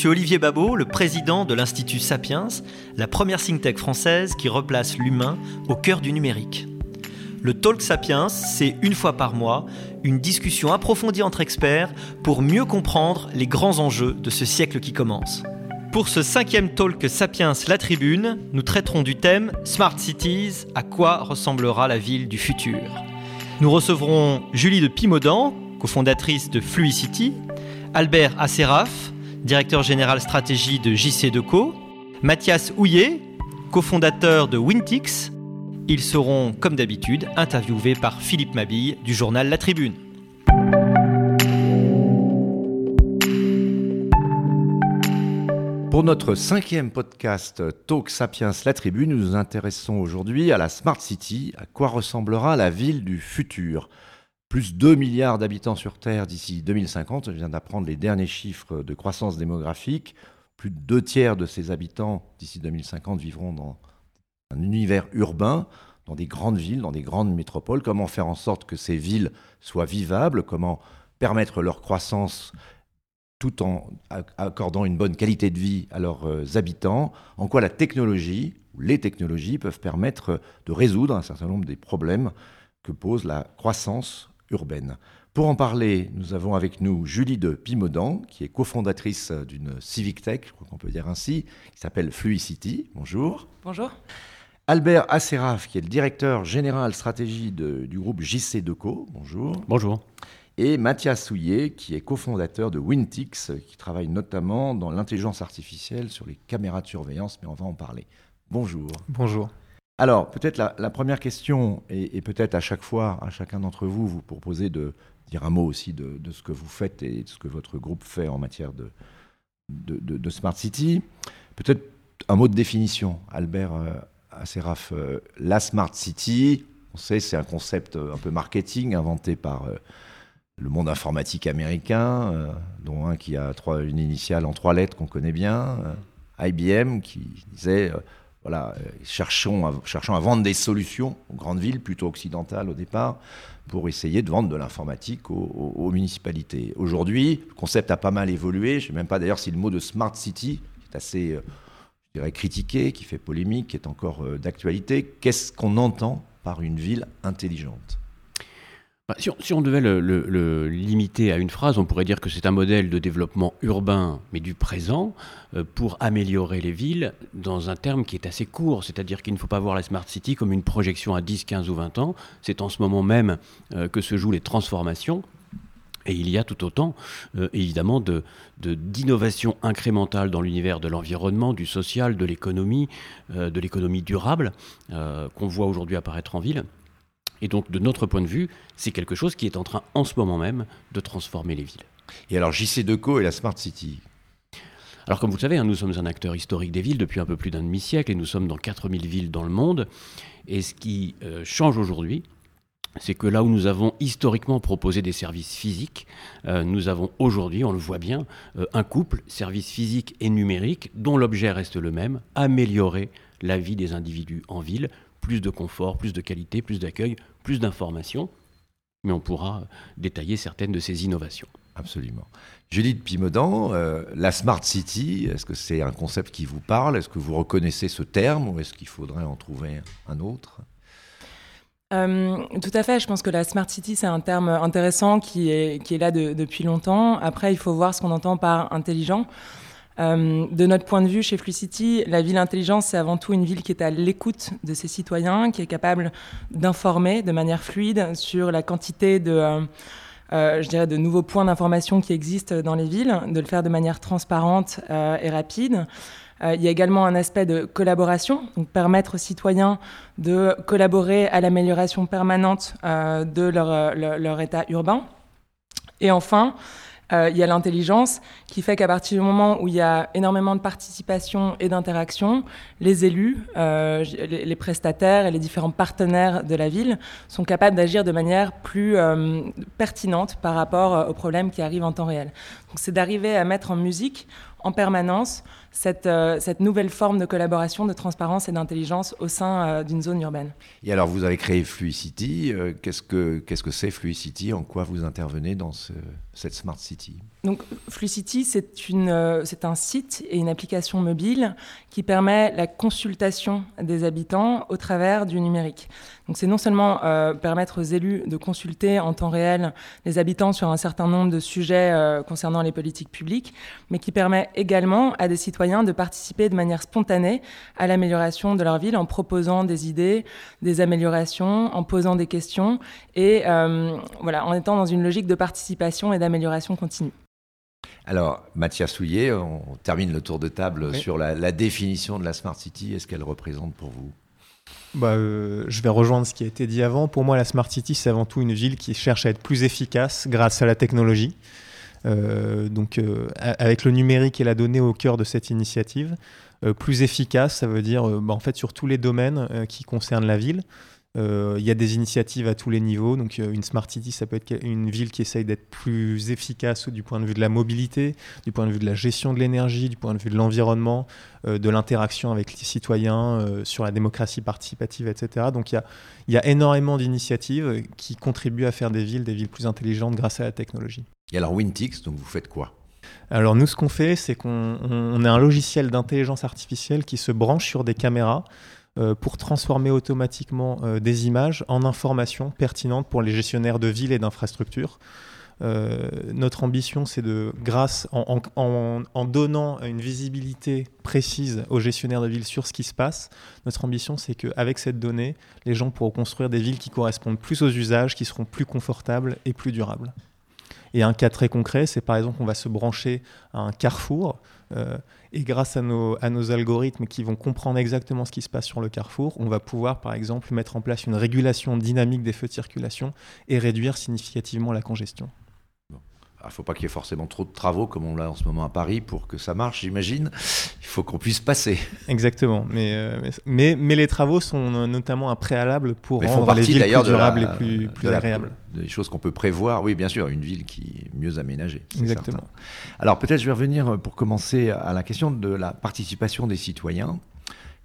Monsieur Olivier Babot, le président de l'Institut Sapiens, la première think française qui replace l'humain au cœur du numérique. Le Talk Sapiens, c'est une fois par mois une discussion approfondie entre experts pour mieux comprendre les grands enjeux de ce siècle qui commence. Pour ce cinquième Talk Sapiens La Tribune, nous traiterons du thème Smart Cities, à quoi ressemblera la ville du futur? Nous recevrons Julie de Pimodan, cofondatrice de Fluicity, Albert Asseraf, directeur général stratégie de JC Deco, Mathias Houillet, cofondateur de Wintix. Ils seront, comme d'habitude, interviewés par Philippe Mabille du journal La Tribune. Pour notre cinquième podcast Talk Sapiens La Tribune, nous nous intéressons aujourd'hui à la Smart City, à quoi ressemblera la ville du futur? Plus 2 milliards d'habitants sur Terre d'ici 2050, je viens d'apprendre les derniers chiffres de croissance démographique. Plus de deux tiers de ces habitants d'ici 2050 vivront dans un univers urbain, dans des grandes villes, dans des grandes métropoles. Comment faire en sorte que ces villes soient vivables? Comment permettre leur croissance tout en accordant une bonne qualité de vie à leurs euh, habitants, en quoi la technologie, ou les technologies peuvent permettre de résoudre un certain nombre des problèmes que pose la croissance urbaine. Pour en parler, nous avons avec nous Julie de Pimodan, qui est cofondatrice d'une Civic Tech, je crois qu'on peut dire ainsi, qui s'appelle Fluicity. Bonjour. Bonjour. Albert Asseraf, qui est le directeur général stratégie du groupe JC Deco. Bonjour. Bonjour et Mathias Souillet, qui est cofondateur de Wintix, qui travaille notamment dans l'intelligence artificielle sur les caméras de surveillance, mais on va en parler. Bonjour. Bonjour. Alors, peut-être la, première question, et, peut-être à chaque fois, à chacun d'entre vous, vous proposez de dire un mot aussi de, ce que vous faites et de ce que votre groupe fait en matière de, Smart City. Peut-être un mot de définition, Albert euh. Euh, la Smart City, on sait, c'est un concept euh, un peu marketing inventé par le monde informatique américain, euh, dont un qui a trois, une initiale en trois lettres qu'on connaît bien, euh, IBM, qui disait, euh, voilà, cherchons à, cherchons à vendre des solutions aux grandes villes, plutôt occidentales au départ, pour essayer de vendre de l'informatique aux, municipalités. Aujourd'hui, le concept a pas mal évolué. Je ne sais même pas d'ailleurs si le mot de smart city, qui est assez, dirais, critiqué, qui fait polémique, qui est encore d'actualité, qu'est-ce qu'on entend par une ville intelligente? Bah, si, on, devait le, limiter à une phrase, on pourrait dire que c'est un modèle de développement urbain, mais du présent, euh, pour améliorer les villes, dans un terme qui est assez court, c'est-à-dire qu'il ne faut pas voir la Smart City comme une projection à 10, 15 ou 20 ans. C'est en ce moment même euh, que se jouent les transformations. Et il y a tout autant, euh, évidemment, de, d'innovation incrémentale dans l'univers de l'environnement, du social, de l'économie, de l'économie durable, qu'on voit aujourd'hui apparaître en ville. Et donc, de notre point de vue, c'est quelque chose qui est en train, en ce moment même, de transformer les villes. Et alors, JC Deco et la Smart City? Alors comme vous le savez, hein, nous sommes un acteur historique des villes depuis un peu plus d'un demi-siècle et nous sommes dans 4000 villes dans le monde. Et ce qui euh, change aujourd'hui, c'est que là où nous avons historiquement proposé des services physiques, euh, nous avons aujourd'hui, on le voit bien, euh, un couple, services physiques et numériques, dont l'objet reste le même, améliorer la vie des individus en ville, plus de confort, plus de qualité, plus d'accueil, plus d'informations, mais on pourra détailler certaines de ces innovations. Absolument. Judith Pimodan, euh, la Smart City, est-ce que c'est un concept qui vous parle? Est-ce que vous reconnaissez ce terme ou est-ce qu'il faudrait en trouver un autre? Euh, tout à fait, je pense que la Smart City, c'est un terme intéressant qui est, qui est là depuis longtemps. Après, il faut voir ce qu'on entend par intelligent. Euh, de notre point de vue, chez Flucity, la ville intelligente, c'est avant tout une ville qui est à l'écoute de ses citoyens, qui est capable d'informer de manière fluide sur la quantité de, euh, euh, je dirais, de nouveaux points d'information qui existent dans les villes, de le faire de manière transparente et rapide. il y a également un aspect de collaboration, donc permettre aux citoyens de collaborer à l'amélioration permanente de leur, leur, état urbain. Et enfin, il y a l'intelligence qui fait qu'à partir du moment où il y a énormément de participation et d'interaction, les élus, euh, les, prestataires et les différents partenaires de la ville sont capables d'agir de manière plus euh, pertinente par rapport aux problèmes qui arrivent en temps réel. Donc c'est d'arriver à mettre en musique en permanence cette, euh, cette nouvelle forme de collaboration, de transparence et d'intelligence au sein euh, d'une zone urbaine. Et alors, vous avez créé Fluicity. Euh, qu'est-ce que qu'est-ce que c'est Fluicity En quoi vous intervenez dans cette Smart City? Donc, Fluicity, c'est une c'est un site et une application mobile qui permet la consultation des habitants au travers du numérique. Donc, c'est non seulement permettre aux élus de consulter en temps réel les habitants sur un certain nombre de sujets concernant les politiques publiques, mais qui permet également à des citoyens de participer de manière spontanée à l'amélioration de leur ville en proposant des idées, des améliorations, en posant des questions et euh, voilà, en étant dans une logique de participation et d'amélioration continue. Alors, Mathias Souillet, on termine le tour de table sur la, définition de la Smart City et ce qu'elle représente pour vous. Bah, euh, je vais rejoindre ce qui a été dit avant. Pour moi, la Smart City, c'est avant tout une ville qui cherche à être plus efficace grâce à la technologie. Euh, donc euh, avec le numérique et la donnée au cœur de cette initiative. Euh, plus efficace, ça veut dire bah, en fait sur tous les domaines qui concernent la ville. Il y a des initiatives à tous les niveaux. Donc, une Smart City, ça peut être une ville qui essaye d'être plus efficace du point de vue de la mobilité, du point de vue de la gestion de l'énergie, du point de vue de l'environnement, de l'interaction avec les citoyens, sur la démocratie participative, etc. Donc, il y a, y a énormément d'initiatives qui contribuent à faire des villes des villes plus intelligentes grâce à la technologie. Et alors Wintix, donc vous faites quoi? Alors nous, ce qu'on fait, c'est qu'on est un logiciel d'intelligence artificielle qui se branche sur des caméras euh, pour transformer automatiquement euh, des images en informations pertinentes pour les gestionnaires de villes et d'infrastructures. Euh, notre ambition, c'est de, grâce en, donnant une visibilité précise aux gestionnaires de villes sur ce qui se passe, notre ambition, c'est qu'avec cette donnée, les gens pourront construire des villes qui correspondent plus aux usages, qui seront plus confortables et plus durables. Et un cas très concret, c'est par exemple qu'on va se brancher à un carrefour euh, et grâce à nos, à nos algorithmes qui vont comprendre exactement ce qui se passe sur le carrefour, on va pouvoir par exemple mettre en place une régulation dynamique des feux de circulation et réduire significativement la congestion. Il ne faut pas qu'il y ait forcément trop de travaux comme on l'a en ce moment à Paris pour que ça marche, j'imagine. Il faut qu'on puisse passer. Exactement. Mais, euh, mais, mais, les travaux sont notamment un préalable pour rendre les villes plus durables et plus, plus agréables. des choses qu'on peut prévoir. Oui, bien sûr, une ville qui est mieux aménagée. Exactement. Alors peut-être je vais revenir euh, pour commencer à la question de la participation des citoyens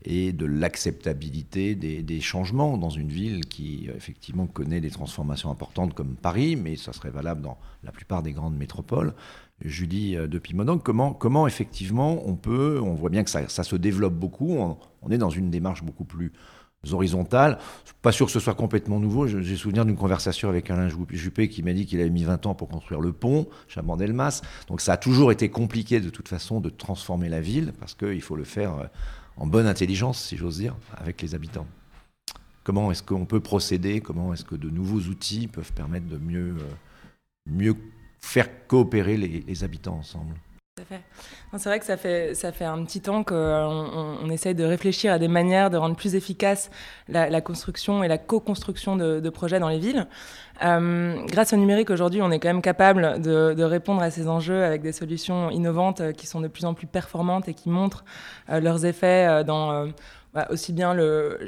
et de l'acceptabilité des, changements dans une ville qui effectivement connaît des transformations importantes comme Paris, mais ça serait valable dans la plupart des grandes métropoles. Julie euh, de Pimonon, comment, effectivement on peut, on voit bien que ça, se développe beaucoup, on, est dans une démarche beaucoup plus horizontale. Pas sûr que ce soit complètement nouveau. J'ai souvenir d'une conversation avec Alain Juppé qui m'a dit qu'il avait mis 20 ans pour construire le pont, Chabandelmas. Donc ça a toujours été compliqué de toute façon de transformer la ville parce qu'il faut le faire euh, en bonne intelligence, si j'ose dire, avec les habitants. Comment est-ce qu'on peut procéder? Comment est-ce que de nouveaux outils peuvent permettre de mieux, euh, faire coopérer les, habitants ensemble? C'est vrai que ça fait, un petit temps qu'on on, essaye de réfléchir à des manières de rendre plus efficace la, construction et la co-construction de, projets dans les villes. Euh, grâce au numérique, aujourd'hui, on est quand même capable de, répondre à ces enjeux avec des solutions innovantes euh, qui sont de plus en plus performantes et qui montrent euh, leurs effets dans bah, aussi bien le,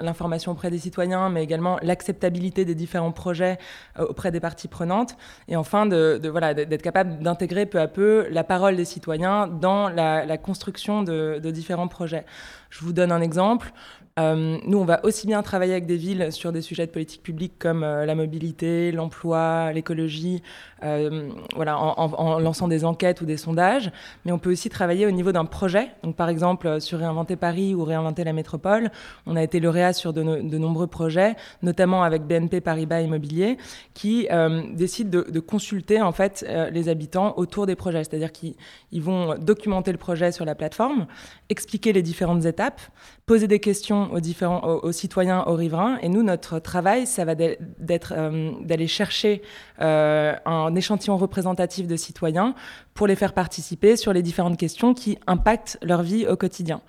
l'information auprès des citoyens, mais également l'acceptabilité des différents projets auprès des parties prenantes, et enfin de, d'être capable d'intégrer peu à peu la parole des citoyens dans la, construction de, de, différents projets. Je vous donne un exemple. Euh, nous, on va aussi bien travailler avec des villes sur des sujets de politique publique comme euh, la mobilité, l'emploi, l'écologie, euh, voilà, en, lançant des enquêtes ou des sondages, mais on peut aussi travailler au niveau d'un projet. Donc, par exemple, sur Réinventer Paris ou Réinventer la métropole, on a été lauréat sur de, nombreux projets, notamment avec BNP Paribas Immobilier, qui décident de, consulter en fait les habitants autour des projets, c'est-à-dire qu'ils vont documenter le projet sur la plateforme, expliquer les différentes étapes, poser des questions aux, différents, aux, citoyens, aux riverains. Et nous, notre travail, ça va d'être euh, d'aller chercher euh, un échantillon représentatif de citoyens pour les faire participer sur les différentes questions qui impactent leur vie au quotidien.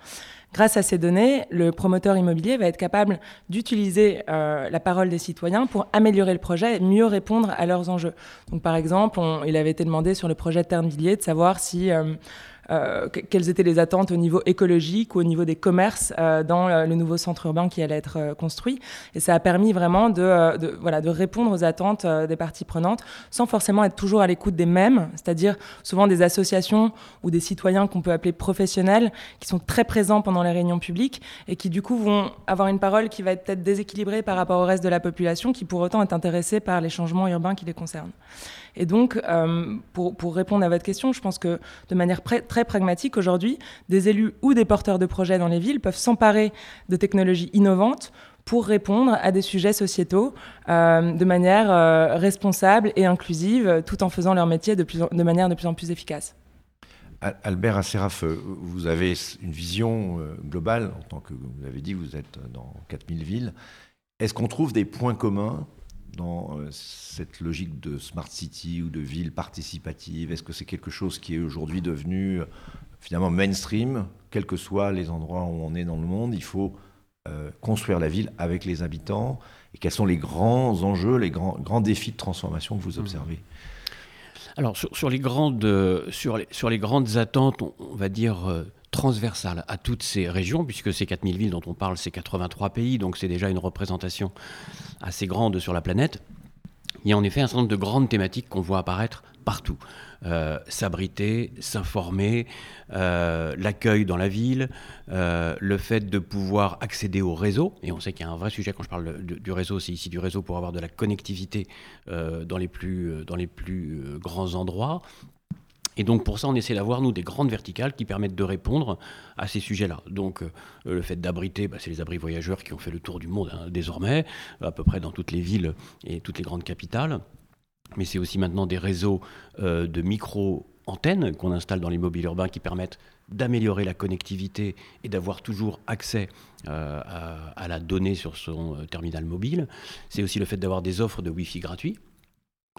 Grâce à ces données, le promoteur immobilier va être capable d'utiliser euh, la parole des citoyens pour améliorer le projet et mieux répondre à leurs enjeux. Donc, par exemple, il avait été demandé sur le projet Ternvilliers de savoir si quelles étaient les attentes au niveau écologique ou au niveau des commerces dans le nouveau centre urbain qui allait être construit. Et ça a permis vraiment de, voilà, de répondre aux attentes des parties prenantes sans forcément être toujours à l'écoute des mêmes, c'est-à-dire souvent des associations ou des citoyens qu'on peut appeler professionnels qui sont très présents pendant les réunions publiques et qui du coup vont avoir une parole qui va être peut-être déséquilibrée par rapport au reste de la population qui pour autant est intéressée par les changements urbains qui les concernent. Et donc, euh, pour, répondre à votre question, je pense que de manière très pragmatique, aujourd'hui, des élus ou des porteurs de projets dans les villes peuvent s'emparer de technologies innovantes pour répondre à des sujets sociétaux euh, de manière euh, responsable et inclusive, tout en faisant leur métier de, plus de manière de plus en plus efficace. Albert Asseraf, vous avez une vision globale, en tant que vous l'avez dit, vous êtes dans 4000 villes. Est-ce qu'on trouve des points communs dans euh, cette logique de smart city ou de ville participative? Est-ce que c'est quelque chose qui est aujourd'hui devenu euh, finalement mainstream, quels que soient les endroits où on est dans le monde Il faut euh, construire la ville avec les habitants. Et quels sont les grands enjeux, les grands, grands défis de transformation que vous mmh. observez? Alors sur, les grandes, sur, les, sur les grandes attentes, on, va dire transversale à toutes ces régions, puisque ces 4000 villes dont on parle, c'est 83 pays, donc c'est déjà une représentation assez grande sur la planète. Il y a en effet un certain nombre de grandes thématiques qu'on voit apparaître partout. Euh, s'abriter, s'informer, euh, l'accueil dans la ville, euh, le fait de pouvoir accéder au réseau. Et on sait qu'il y a un vrai sujet quand je parle du réseau, c'est ici du réseau pour avoir de la connectivité dans les plus, dans les plus grands endroits. Et donc pour ça, on essaie d'avoir, nous, des grandes verticales qui permettent de répondre à ces sujets-là. Donc euh, le fait d'abriter, bah, c'est les abris voyageurs qui ont fait le tour du monde hein, désormais, à peu près dans toutes les villes et toutes les grandes capitales. Mais c'est aussi maintenant des réseaux euh, de micro-antennes qu'on installe dans les mobiles urbains qui permettent d'améliorer la connectivité et d'avoir toujours accès euh, à, la donnée sur son terminal mobile. C'est aussi le fait d'avoir des offres de Wi-Fi gratuits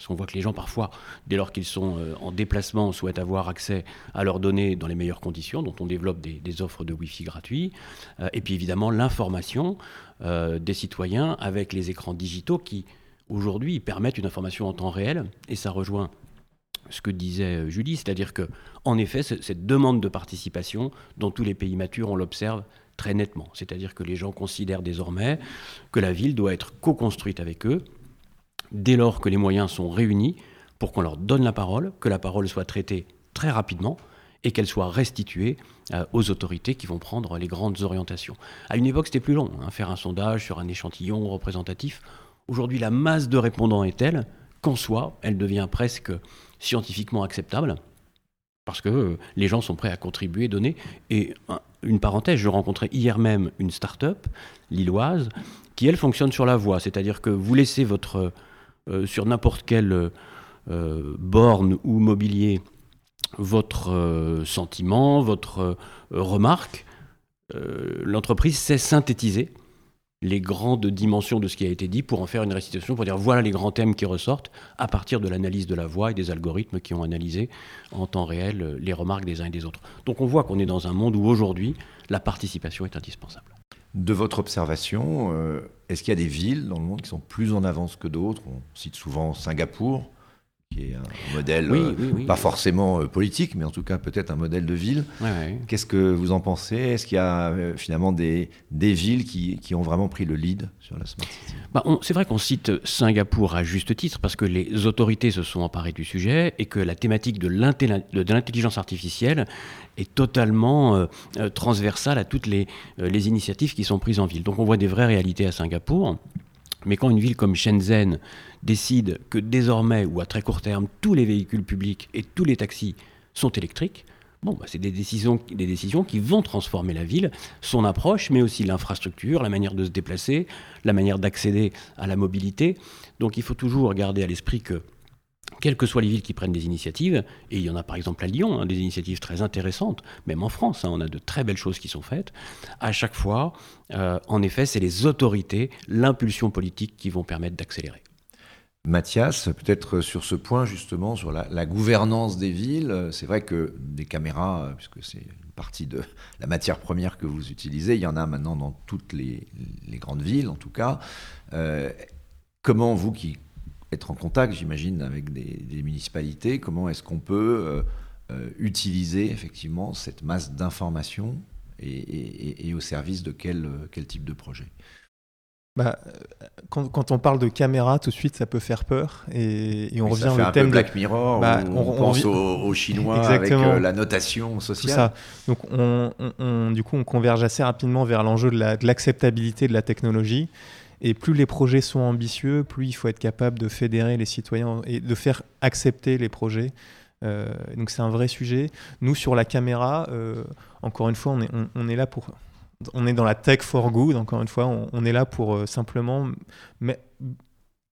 parce qu'on voit que les gens, parfois, dès lors qu'ils sont euh, en déplacement, souhaitent avoir accès à leurs données dans les meilleures conditions, dont on développe des, offres de Wi-Fi gratuits. Euh, et puis, évidemment, l'information euh, des citoyens avec les écrans digitaux qui, aujourd'hui, permettent une information en temps réel. Et ça rejoint ce que disait Julie, c'est-à-dire que, en effet, cette demande de participation, dans tous les pays matures, on l'observe très nettement. C'est-à-dire que les gens considèrent désormais que la ville doit être co-construite avec eux dès lors que les moyens sont réunis pour qu'on leur donne la parole, que la parole soit traitée très rapidement et qu'elle soit restituée euh, aux autorités qui vont prendre les grandes orientations. À une époque, c'était plus long, hein, faire un sondage sur un échantillon représentatif. Aujourd'hui, la masse de répondants est telle qu'en soi, elle devient presque scientifiquement acceptable, parce que euh, les gens sont prêts à contribuer, donner. Et une parenthèse, je rencontrais hier même une start-up lilloise qui, elle, fonctionne sur la voie, c'est-à-dire que vous laissez votre sur n'importe quelle euh, borne ou mobilier votre euh, sentiment, votre remarque. L'entreprise sait synthétiser les grandes dimensions de ce qui a été dit pour en faire une restitution, pour dire voilà les grands thèmes qui ressortent à partir de l'analyse de la voix et des algorithmes qui ont analysé en temps réel les remarques des uns et des autres. Donc on voit qu'on est dans un monde où aujourd'hui la participation est indispensable. De votre observation, euh, est-ce qu'il y a des villes dans le monde qui sont plus en avance que d'autres? On cite souvent Singapour, qui est un modèle euh, pas forcément euh, politique, mais en tout cas peut-être un modèle de ville. Qu'est-ce que vous en pensez? Est-ce qu'il y a euh, finalement des, des villes qui, qui, ont vraiment pris le lead sur la Smart City? Bah, C'est vrai qu'on cite Singapour à juste titre, parce que les autorités se sont emparées du sujet et que la thématique de l'intelligence artificielle est totalement transversale à toutes les, les initiatives qui sont prises en ville. Donc on voit des vraies réalités à Singapour. Mais quand une ville comme Shenzhen décide que désormais, ou à très court terme, tous les véhicules publics et tous les taxis sont électriques, Bon, bah, c'est des décisions, des décisions qui vont transformer la ville, son approche, mais aussi l'infrastructure, la manière de se déplacer, la manière d'accéder à la mobilité. Donc il faut toujours garder à l'esprit que quelles que soient les villes qui prennent des initiatives, et il y en a par exemple à Lyon, hein, des initiatives très intéressantes, même en France, hein, on a de très belles choses qui sont faites, à chaque fois, euh, en effet, c'est les autorités, l'impulsion politique qui vont permettre d'accélérer. Mathias, peut-être sur ce point justement, sur la, gouvernance des villes, c'est vrai que des caméras, puisque c'est une partie de la matière première que vous utilisez, il y en a maintenant dans toutes les, grandes villes en tout cas. Euh, comment vous qui être en contact, j'imagine, avec des, municipalités. Comment est-ce qu'on peut euh, utiliser effectivement cette masse d'informations et, au service de quel, quel type de projet? Bah, quand, on parle de caméra, tout de suite, ça peut faire peur. Et, on revient ça fait un thème peu Black Mirror, bah, on, pense aux, Chinois avec euh, la notation sociale. Ça. Donc, on, du coup, on converge assez rapidement vers l'enjeu de l'acceptabilité de, la technologie. Et plus les projets sont ambitieux, plus il faut être capable de fédérer les citoyens et de faire accepter les projets. Euh, donc c'est un vrai sujet. Nous, sur la caméra, euh, encore une fois, on est, là pour on est dans la tech for good, encore une fois, on, est là pour euh, simplement,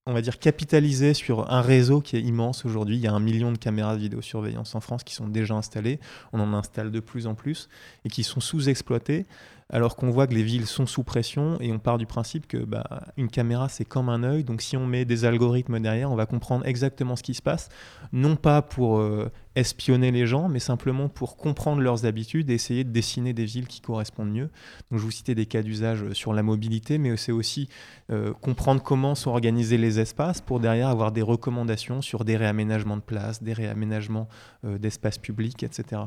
on va dire, capitaliser sur un réseau qui est immense aujourd'hui. Il y a un million de caméras de vidéosurveillance en France qui sont déjà installées, on en installe de plus en plus, et qui sont sous-exploitées alors qu'on voit que les villes sont sous pression et on part du principe que bah, une caméra c'est comme un œil, donc si on met des algorithmes derrière, on va comprendre exactement ce qui se passe, non pas pour euh, espionner les gens, mais simplement pour comprendre leurs habitudes et essayer de dessiner des villes qui correspondent mieux. Donc je vous citais des cas d'usage sur la mobilité, mais c'est aussi euh, comprendre comment sont organisés les espaces pour derrière avoir des recommandations sur des réaménagements de places, des réaménagements euh, d'espaces publics, etc.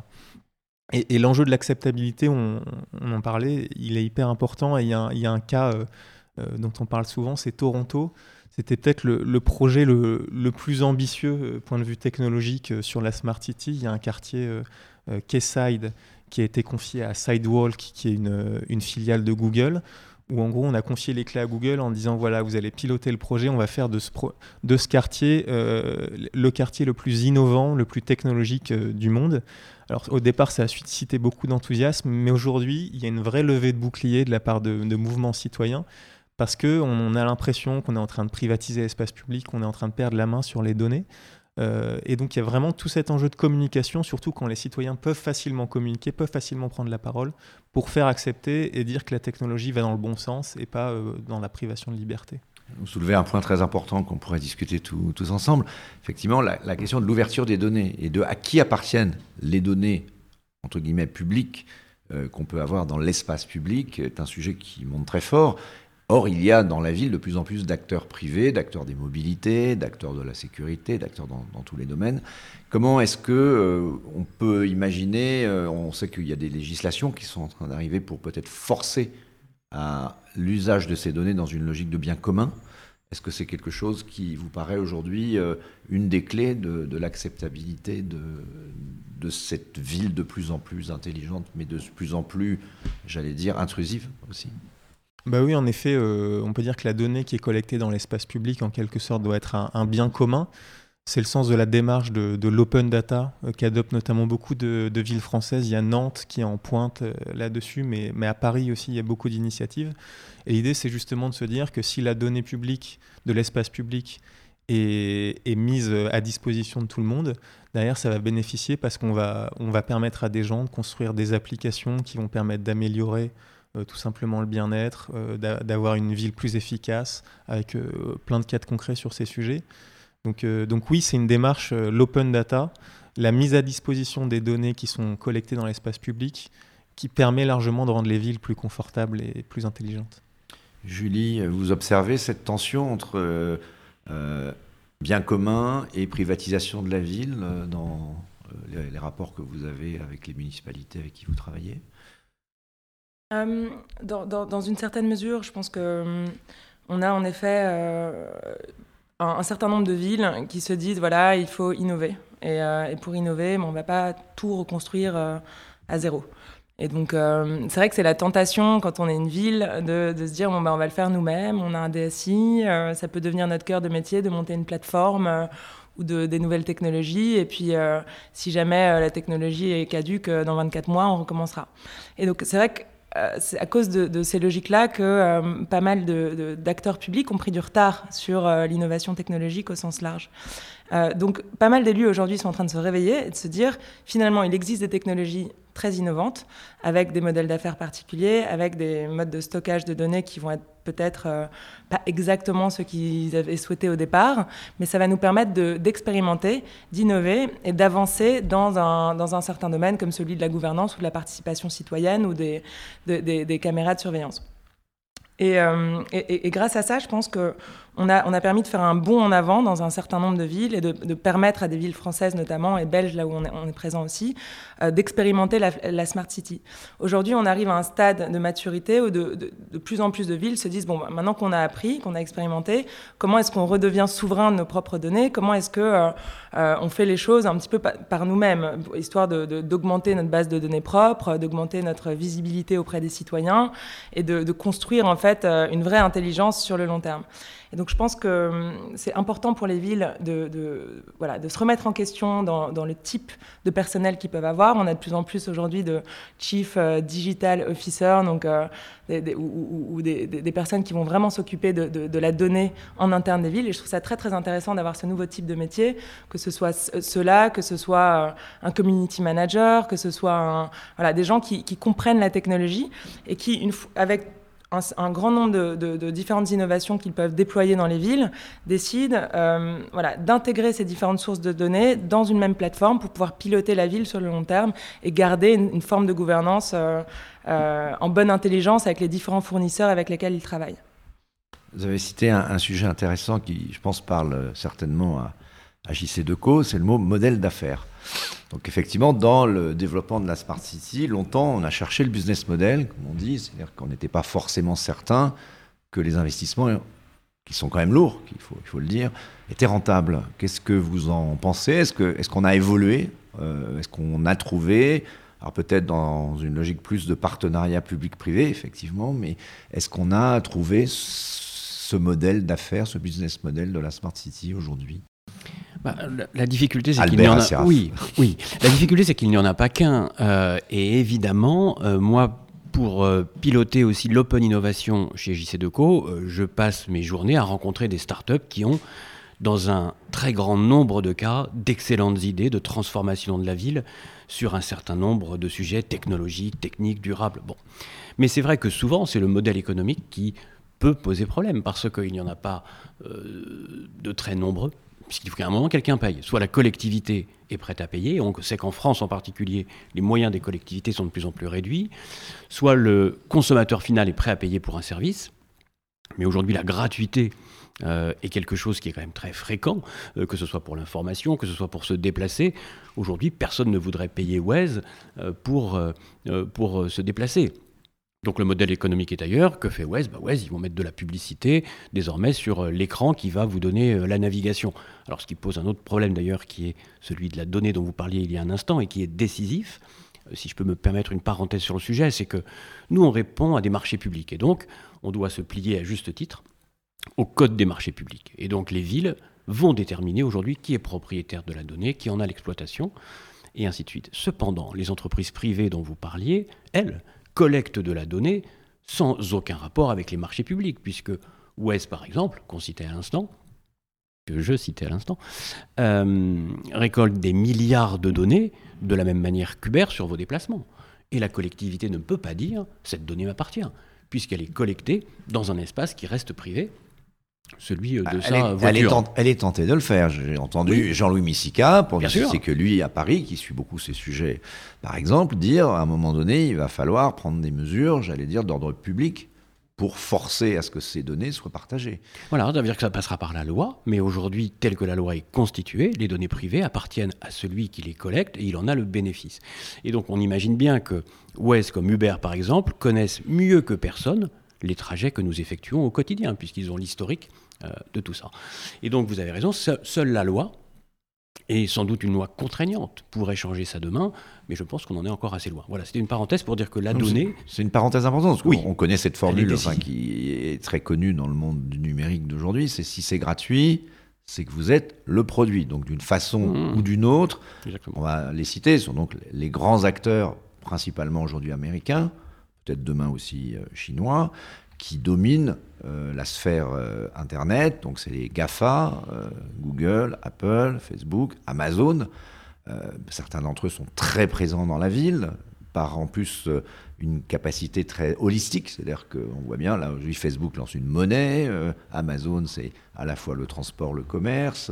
Et, l'enjeu de l'acceptabilité, on, en parlait, il est hyper important. Et il y a, un cas euh, euh, dont on parle souvent, c'est Toronto. C'était peut-être le, projet le, plus ambitieux euh, point de vue technologique sur la Smart City. Il y a un quartier Quayside qui a été confié à Sidewalk, qui est une, filiale de Google, où en gros on a confié les clés à Google en disant voilà, vous allez piloter le projet, on va faire de ce quartier le quartier le plus innovant, le plus technologique du monde. Alors au départ, ça a suscité beaucoup d'enthousiasme, mais aujourd'hui, il y a une vraie levée de bouclier de la part de, mouvements citoyens parce qu'on a l'impression qu'on est en train de privatiser l'espace public, qu'on est en train de perdre la main sur les données. Euh, et donc il y a vraiment tout cet enjeu de communication, surtout quand les citoyens peuvent facilement communiquer, peuvent facilement prendre la parole pour faire accepter et dire que la technologie va dans le bon sens et pas euh, dans la privation de liberté. Vous soulevez un point très important qu'on pourrait discuter tous ensemble. Effectivement, la, question de l'ouverture des données et de à qui appartiennent les données, entre guillemets, publiques euh, qu'on peut avoir dans l'espace public est un sujet qui monte très fort. Or, il y a dans la ville de plus en plus d'acteurs privés, d'acteurs des mobilités, d'acteurs de la sécurité, d'acteurs dans, tous les domaines. Comment est-ce que euh, on peut imaginer euh, On sait qu'il y a des législations qui sont en train d'arriver pour peut-être forcer à l'usage de ces données dans une logique de bien commun. Est-ce que c'est quelque chose qui vous paraît aujourd'hui euh, une des clés de, l'acceptabilité de, cette ville de plus en plus intelligente, mais de plus en plus, j'allais dire, intrusive aussi? Bah oui, en effet, euh, on peut dire que la donnée qui est collectée dans l'espace public, en quelque sorte, doit être un bien commun. C'est le sens de la démarche de, l'open data euh, qu'adoptent notamment beaucoup de, villes françaises. Il y a Nantes qui est en pointe euh, là-dessus, mais, à Paris aussi, il y a beaucoup d'initiatives. Et l'idée, c'est justement de se dire que si la donnée publique de l'espace public est, mise à disposition de tout le monde, derrière, ça va bénéficier parce qu'on va, on va permettre à des gens de construire des applications qui vont permettre d'améliorer euh, tout simplement le bien-être, d'avoir une ville plus efficace, avec plein de cas de concrets sur ces sujets. Donc, euh, donc oui, c'est une démarche, euh, l'open data, la mise à disposition des données qui sont collectées dans l'espace public, qui permet largement de rendre les villes plus confortables et plus intelligentes. Julie, vous observez cette tension entre euh, bien commun et privatisation de la ville dans les, rapports que vous avez avec les municipalités avec qui vous travaillez? Dans, dans, une certaine mesure, je pense que on a en effet un, certain nombre de villes qui se disent voilà, il faut innover. Et, euh, pour innover, on ne va pas tout reconstruire euh, à zéro. Et donc, euh, c'est vrai que c'est la tentation quand on est une ville de, se dire bon, bah, on va le faire nous-mêmes, on a un DSI, ça peut devenir notre cœur de métier de monter une plateforme ou de, des nouvelles technologies. Et puis, si jamais la technologie est caduque, dans 24 mois, on recommencera. Et donc, c'est vrai que euh, c'est à cause de, ces logiques-là que euh, pas mal d'acteurs publics ont pris du retard sur euh, l'innovation technologique au sens large. donc pas mal d'élus aujourd'hui sont en train de se réveiller et de se dire finalement il existe des technologies très innovantes, avec des modèles d'affaires particuliers, avec des modes de stockage de données qui vont être peut-être euh, pas exactement ce qu'ils avaient souhaité au départ, mais ça va nous permettre d'expérimenter, d'innover et d'avancer dans un, dans un certain domaine comme celui de la gouvernance ou de la participation citoyenne ou des, des, caméras de surveillance. Euh, et, et, grâce à ça, je pense qu'on on a, permis de faire un bond en avant dans un certain nombre de villes et de, permettre à des villes françaises notamment et belges, là où on est, présent aussi, euh, d'expérimenter la, Smart City. Aujourd'hui, on arrive à un stade de maturité où de, plus en plus de villes se disent, bon, bah, maintenant qu'on a appris, qu'on a expérimenté, comment est-ce qu'on redevient souverain de nos propres données? Comment est-ce que euh, euh, on fait les choses un petit peu par, nous-mêmes, histoire d'augmenter notre base de données propre, d'augmenter notre visibilité auprès des citoyens et de, construire en fait une vraie intelligence sur le long terme. Je pense que hum, c'est important pour les villes de, voilà, de se remettre en question dans, le type de personnel qu'ils peuvent avoir. On a de plus en plus aujourd'hui de chief euh, digital officer, donc, euh, des, ou, des, personnes qui vont vraiment s'occuper de, la donnée en interne des villes. Et je trouve ça très très intéressant d'avoir ce nouveau type de métier, que ce soit cela, que ce soit euh, un community manager, que ce soit voilà, des gens qui, qui comprennent la technologie et qui, une, avec un, grand nombre de, différentes innovations qu'ils peuvent déployer dans les villes, décident euh, voilà, d'intégrer ces différentes sources de données dans une même plateforme pour pouvoir piloter la ville sur le long terme et garder une, forme de gouvernance euh, euh, en bonne intelligence avec les différents fournisseurs avec lesquels ils travaillent. Vous avez cité un, sujet intéressant qui, je pense, parle certainement à, à JC2Co, c'est le mot modèle d'affaires. Donc effectivement, dans le développement de la Smart City, longtemps, on a cherché le business model, comme on dit, c'est-à-dire qu'on n'était pas forcément certain que les investissements, qui sont quand même lourds, il faut, le dire, étaient rentables. Qu'est-ce que vous en pensez? Est-ce qu'on est qu'on a évolué? Euh, Est-ce qu'on a trouvé? Alors peut-être dans une logique plus de partenariat public-privé, effectivement, mais est-ce qu'on a trouvé ce modèle d'affaires, ce business model de la Smart City aujourd'hui? Bah, la, difficulté, c'est qu'il n'y en a. Oui, oui. La difficulté, c'est qu'il n'y en a pas qu'un. Euh, et évidemment, euh, moi, pour euh, piloter aussi l'open innovation chez JC2Co, je passe mes journées à rencontrer des startups qui ont, dans un très grand nombre de cas, d'excellentes idées de transformation de la ville sur un certain nombre de sujets technologiques, techniques, durables. Bon. Mais c'est vrai que souvent, c'est le modèle économique qui peut poser problème parce qu'il n'y en a pas de très nombreux puisqu'il faut qu'à un moment quelqu'un paye. Soit la collectivité est prête à payer, on sait qu'en France en particulier, les moyens des collectivités sont de plus en plus réduits, soit le consommateur final est prêt à payer pour un service, mais aujourd'hui la gratuité euh, est quelque chose qui est quand même très fréquent, euh, que ce soit pour l'information, que ce soit pour se déplacer. Aujourd'hui, personne ne voudrait payer Waze euh, pour, pour se déplacer. Donc le modèle économique est ailleurs. Que fait Waze bah Waze, ils vont mettre de la publicité désormais sur euh, l'écran qui va vous donner euh, la navigation. Alors ce qui pose un autre problème d'ailleurs qui est celui de la donnée dont vous parliez il y a un instant et qui est décisif. Euh, si je peux me permettre une parenthèse sur le sujet, c'est que nous on répond à des marchés publics et donc on doit se plier à juste titre au code des marchés publics. Et donc les villes vont déterminer aujourd'hui qui est propriétaire de la donnée, qui en a l'exploitation, et ainsi de suite. Cependant, les entreprises privées dont vous parliez, elles, collecte de la donnée sans aucun rapport avec les marchés publics, puisque Wes, par exemple, qu'on citait à l'instant, que je citais à l'instant, euh, récolte des milliards de données de la même manière qu'Uber sur vos déplacements. Et la collectivité ne peut pas dire cette donnée m'appartient, puisqu'elle est collectée dans un espace qui reste privé celui euh, de elle sa est, voiture. Elle est, tentée de le faire. J'ai entendu Jean-Louis Missica, pour c'est que lui, à Paris, qui suit beaucoup ces sujets, par exemple, dire à un moment donné, il va falloir prendre des mesures, j'allais dire, d'ordre public pour forcer à ce que ces données soient partagées. Voilà, ça veut dire que ça passera par la loi, mais aujourd'hui, telle que la loi est constituée, les données privées appartiennent à celui qui les collecte et il en a le bénéfice. Et donc on imagine bien que Wes, comme Uber par exemple, connaissent mieux que personne les trajets que nous effectuons au quotidien, puisqu'ils ont l'historique euh, de tout ça. Et donc vous avez raison, seule la loi, et sans doute une loi contraignante pourrait changer ça demain, mais je pense qu'on en est encore assez loin. Voilà, c'était une parenthèse pour dire que la donnée... C'est une parenthèse importante, parce oui, on connaît cette formule qui est très connue dans le monde du numérique d'aujourd'hui, c'est si c'est gratuit, c'est que vous êtes le produit. Donc d'une façon mmh. ou d'une autre, on va les citer, ce sont donc les grands acteurs, principalement aujourd'hui américains, peut-être demain aussi euh, chinois, qui dominent euh, la sphère euh, Internet. Donc, c'est les GAFA, Google, Apple, Facebook, Amazon. certains d'entre eux sont très présents dans la ville, par en plus une capacité très holistique. C'est-à-dire qu'on voit bien, là, aujourd'hui, Facebook lance une monnaie. Amazon, c'est à la fois le transport, le commerce.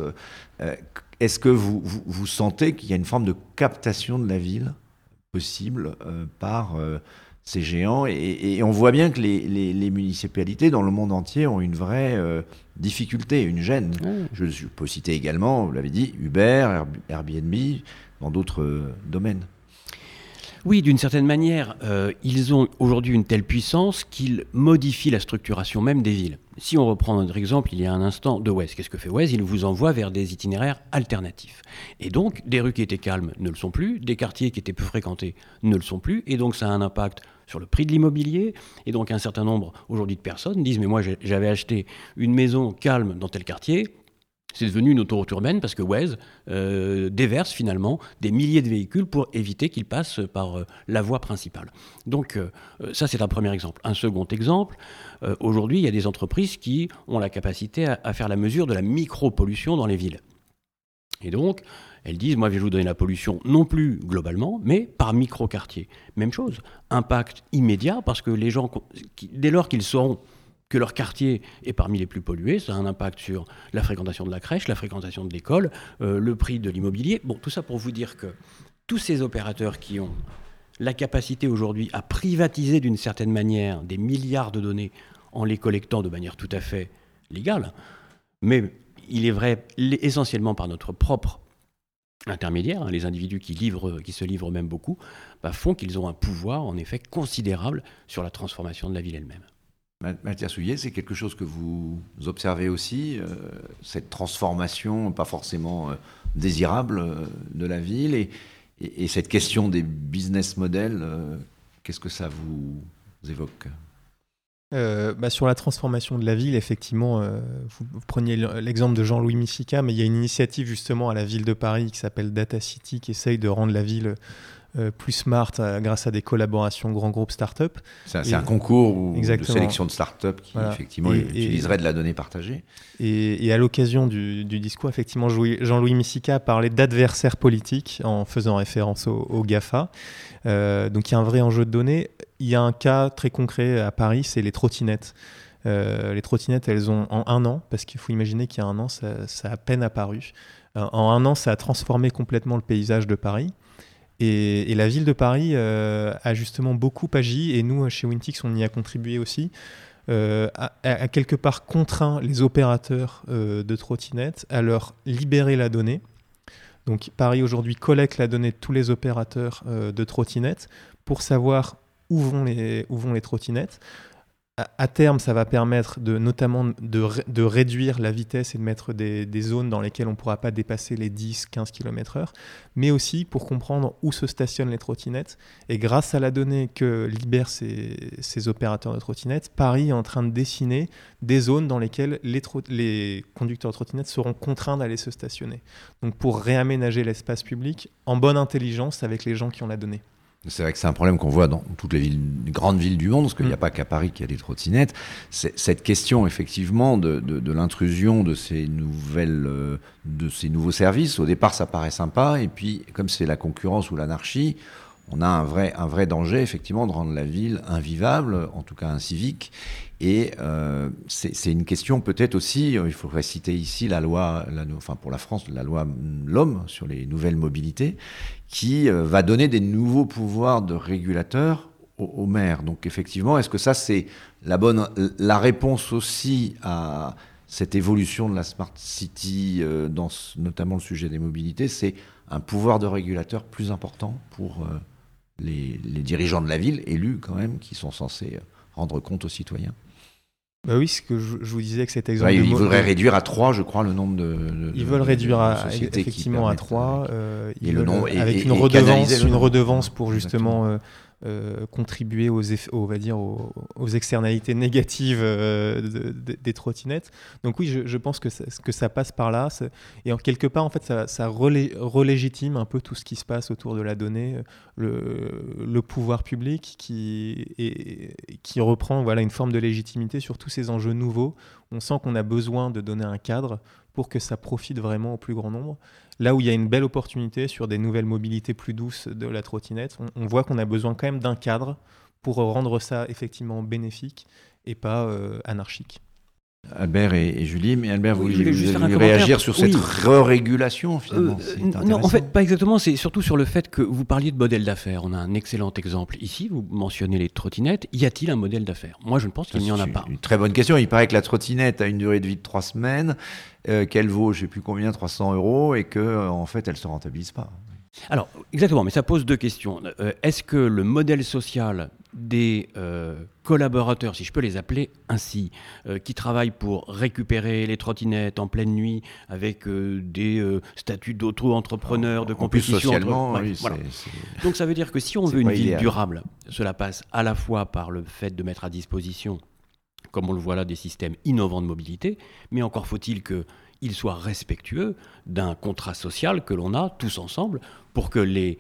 Est-ce que vous, vous sentez qu'il y a une forme de captation de la ville possible par ces géants. Et, on voit bien que les, municipalités dans le monde entier ont une vraie euh, difficulté, une gêne. Je peux citer également, vous l'avez dit, Uber, Airbnb, dans d'autres euh, domaines. Oui, d'une certaine manière, euh, ils ont aujourd'hui une telle puissance qu'ils modifient la structuration même des villes. Si on reprend notre exemple, il y a un instant, de Waze, qu'est-ce que fait Waze Il vous envoie vers des itinéraires alternatifs. Et donc, des rues qui étaient calmes ne le sont plus, des quartiers qui étaient peu fréquentés ne le sont plus, et donc ça a un impact sur le prix de l'immobilier. Et donc, un certain nombre aujourd'hui de personnes disent Mais moi, j'avais acheté une maison calme dans tel quartier, c'est devenu une autoroute urbaine parce que Waze euh, déverse finalement des milliers de véhicules pour éviter qu'ils passent par euh, la voie principale. Donc euh, ça c'est un premier exemple. Un second exemple, aujourd'hui il y a des entreprises qui ont la capacité à, faire la mesure de la micro-pollution dans les villes. Et donc elles disent, moi je vais vous donner la pollution non plus globalement, mais par micro-quartier. Même chose, impact immédiat parce que les gens, dès lors qu'ils sauront que leur quartier est parmi les plus pollués. Ça a un impact sur la fréquentation de la crèche, la fréquentation de l'école, euh, le prix de l'immobilier. Bon, tout ça pour vous dire que tous ces opérateurs qui ont la capacité aujourd'hui à privatiser d'une certaine manière des milliards de données en les collectant de manière tout à fait légale, mais il est vrai essentiellement par notre propre intermédiaire, hein, les individus qui, livrent, qui se livrent même beaucoup, bah, font qu'ils ont un pouvoir en effet considérable sur la transformation de la ville elle-même. Mathias Souillet, c'est quelque chose que vous observez aussi, euh, cette transformation pas forcément euh, désirable euh, de la ville et, cette question des business models, qu'est-ce que ça vous évoque? Bah, sur la transformation de la ville, effectivement, vous, vous, preniez l'exemple de Jean-Louis Missica, mais il y a une initiative justement à la ville de Paris qui s'appelle Data City qui essaye de rendre la ville euh, plus smart euh, grâce à des collaborations grands groupes start-up. C'est un concours de sélection de start-up qui effectivement utiliserait de la donnée partagée. Et, à l'occasion du, discours, effectivement, Jean-Louis Missica parlait d'adversaires politiques en faisant référence au, GAFA. Euh, donc il y a un vrai enjeu de données. Il y a un cas très concret à Paris, c'est les trottinettes. les trottinettes, elles ont en un an, parce qu'il faut imaginer qu'il y a un an, ça, a à peine apparu. en un an, ça a transformé complètement le paysage de Paris. Et, la ville de Paris euh, a justement beaucoup agi, et nous, chez Wintix, on y a contribué aussi, euh, à, quelque part contraint les opérateurs euh, de trottinettes à leur libérer la donnée. Donc Paris aujourd'hui collecte la donnée de tous les opérateurs de trottinettes pour savoir où vont les, où vont les trottinettes à terme, ça va permettre notamment de, réduire la vitesse et de mettre des, zones dans lesquelles on ne pourra pas dépasser les 10-15 km/h, mais aussi pour comprendre où se stationnent les trottinettes. Et grâce à la donnée que libèrent ces, opérateurs de trottinettes, Paris est en train de dessiner des zones dans lesquelles les, les conducteurs de trottinettes seront contraints d'aller se stationner. Donc pour réaménager l'espace public en bonne intelligence avec les gens qui ont la donnée. C'est vrai que c'est un problème qu'on voit dans toutes les, villes, grandes villes du monde, parce qu'il n'y a mm. pas qu'à Paris qu'il y a des trottinettes. Cette question, effectivement, de, l'intrusion de ces nouvelles, euh, de ces nouveaux services, au départ, ça paraît sympa, et puis, comme c'est la concurrence ou l'anarchie, on a un vrai, un vrai danger, effectivement, de rendre la ville invivable, en tout cas incivique. Et euh, c'est une question peut-être aussi, il faudrait citer ici la loi, la, enfin pour la France, la loi L'Homme sur les nouvelles mobilités, qui euh, va donner des nouveaux pouvoirs de régulateur aux, maires. Donc effectivement, est-ce que ça c'est la bonne, la réponse aussi à cette évolution de la smart city, euh, dans notamment le sujet des mobilités, c'est un pouvoir de régulateur plus important pour euh, les, dirigeants de la ville, élus quand même, qui sont censés rendre compte aux citoyens. Bah oui, ce que je, vous disais que cet exemple. ils voudraient réduire à 3, je crois, le nombre de. ils veulent réduire à, effectivement à 3. Euh, et le nombre, avec une, redevance, une redevance pour justement euh, contribuer aux, va dire, aux, externalités négatives euh, des trottinettes. Donc oui, je, pense que ça, que ça, passe par là. Et en quelque part, en fait, ça, ça relégitime un peu tout ce qui se passe autour de la donnée, le, pouvoir public qui, qui reprend voilà, une forme de légitimité sur tous ces enjeux nouveaux. On sent qu'on a besoin de donner un cadre pour que ça profite vraiment au plus grand nombre. Là où il y a une belle opportunité sur des nouvelles mobilités plus douces de la trottinette, on, voit qu'on a besoin quand même d'un cadre pour rendre ça effectivement bénéfique et pas euh, anarchique. Albert et, Julie, mais Albert, vous Oui, vous voulez réagir sur cette Oui. régulation finalement Euh, non, en fait, pas exactement. C'est surtout sur le fait que vous parliez de modèle d'affaires. On a un excellent exemple ici. Vous mentionnez les trottinettes. Y a-t-il un modèle d'affaires? Moi, je ne pense qu'il n'y en a pas. Une très bonne question. Il paraît que la trottinette a une durée de vie de trois semaines, euh, qu'elle vaut, je sais plus combien, 300 euros, et que en fait, elle se rentabilise pas. Alors, exactement, mais ça pose deux questions. Euh, Est-ce que le modèle social des euh, collaborateurs, si je peux les appeler ainsi, euh, qui travaillent pour récupérer les trottinettes en pleine nuit avec des statuts d'auto-entrepreneurs, de compétition entre- Ouais, oui, voilà. Donc ça veut dire que si on veut une ville idéal. durable, cela passe à la fois par le fait de mettre à disposition, comme on le voit là, des systèmes innovants de mobilité, mais encore faut-il qu'ils soient respectueux d'un contrat social que l'on a tous ensemble pour que les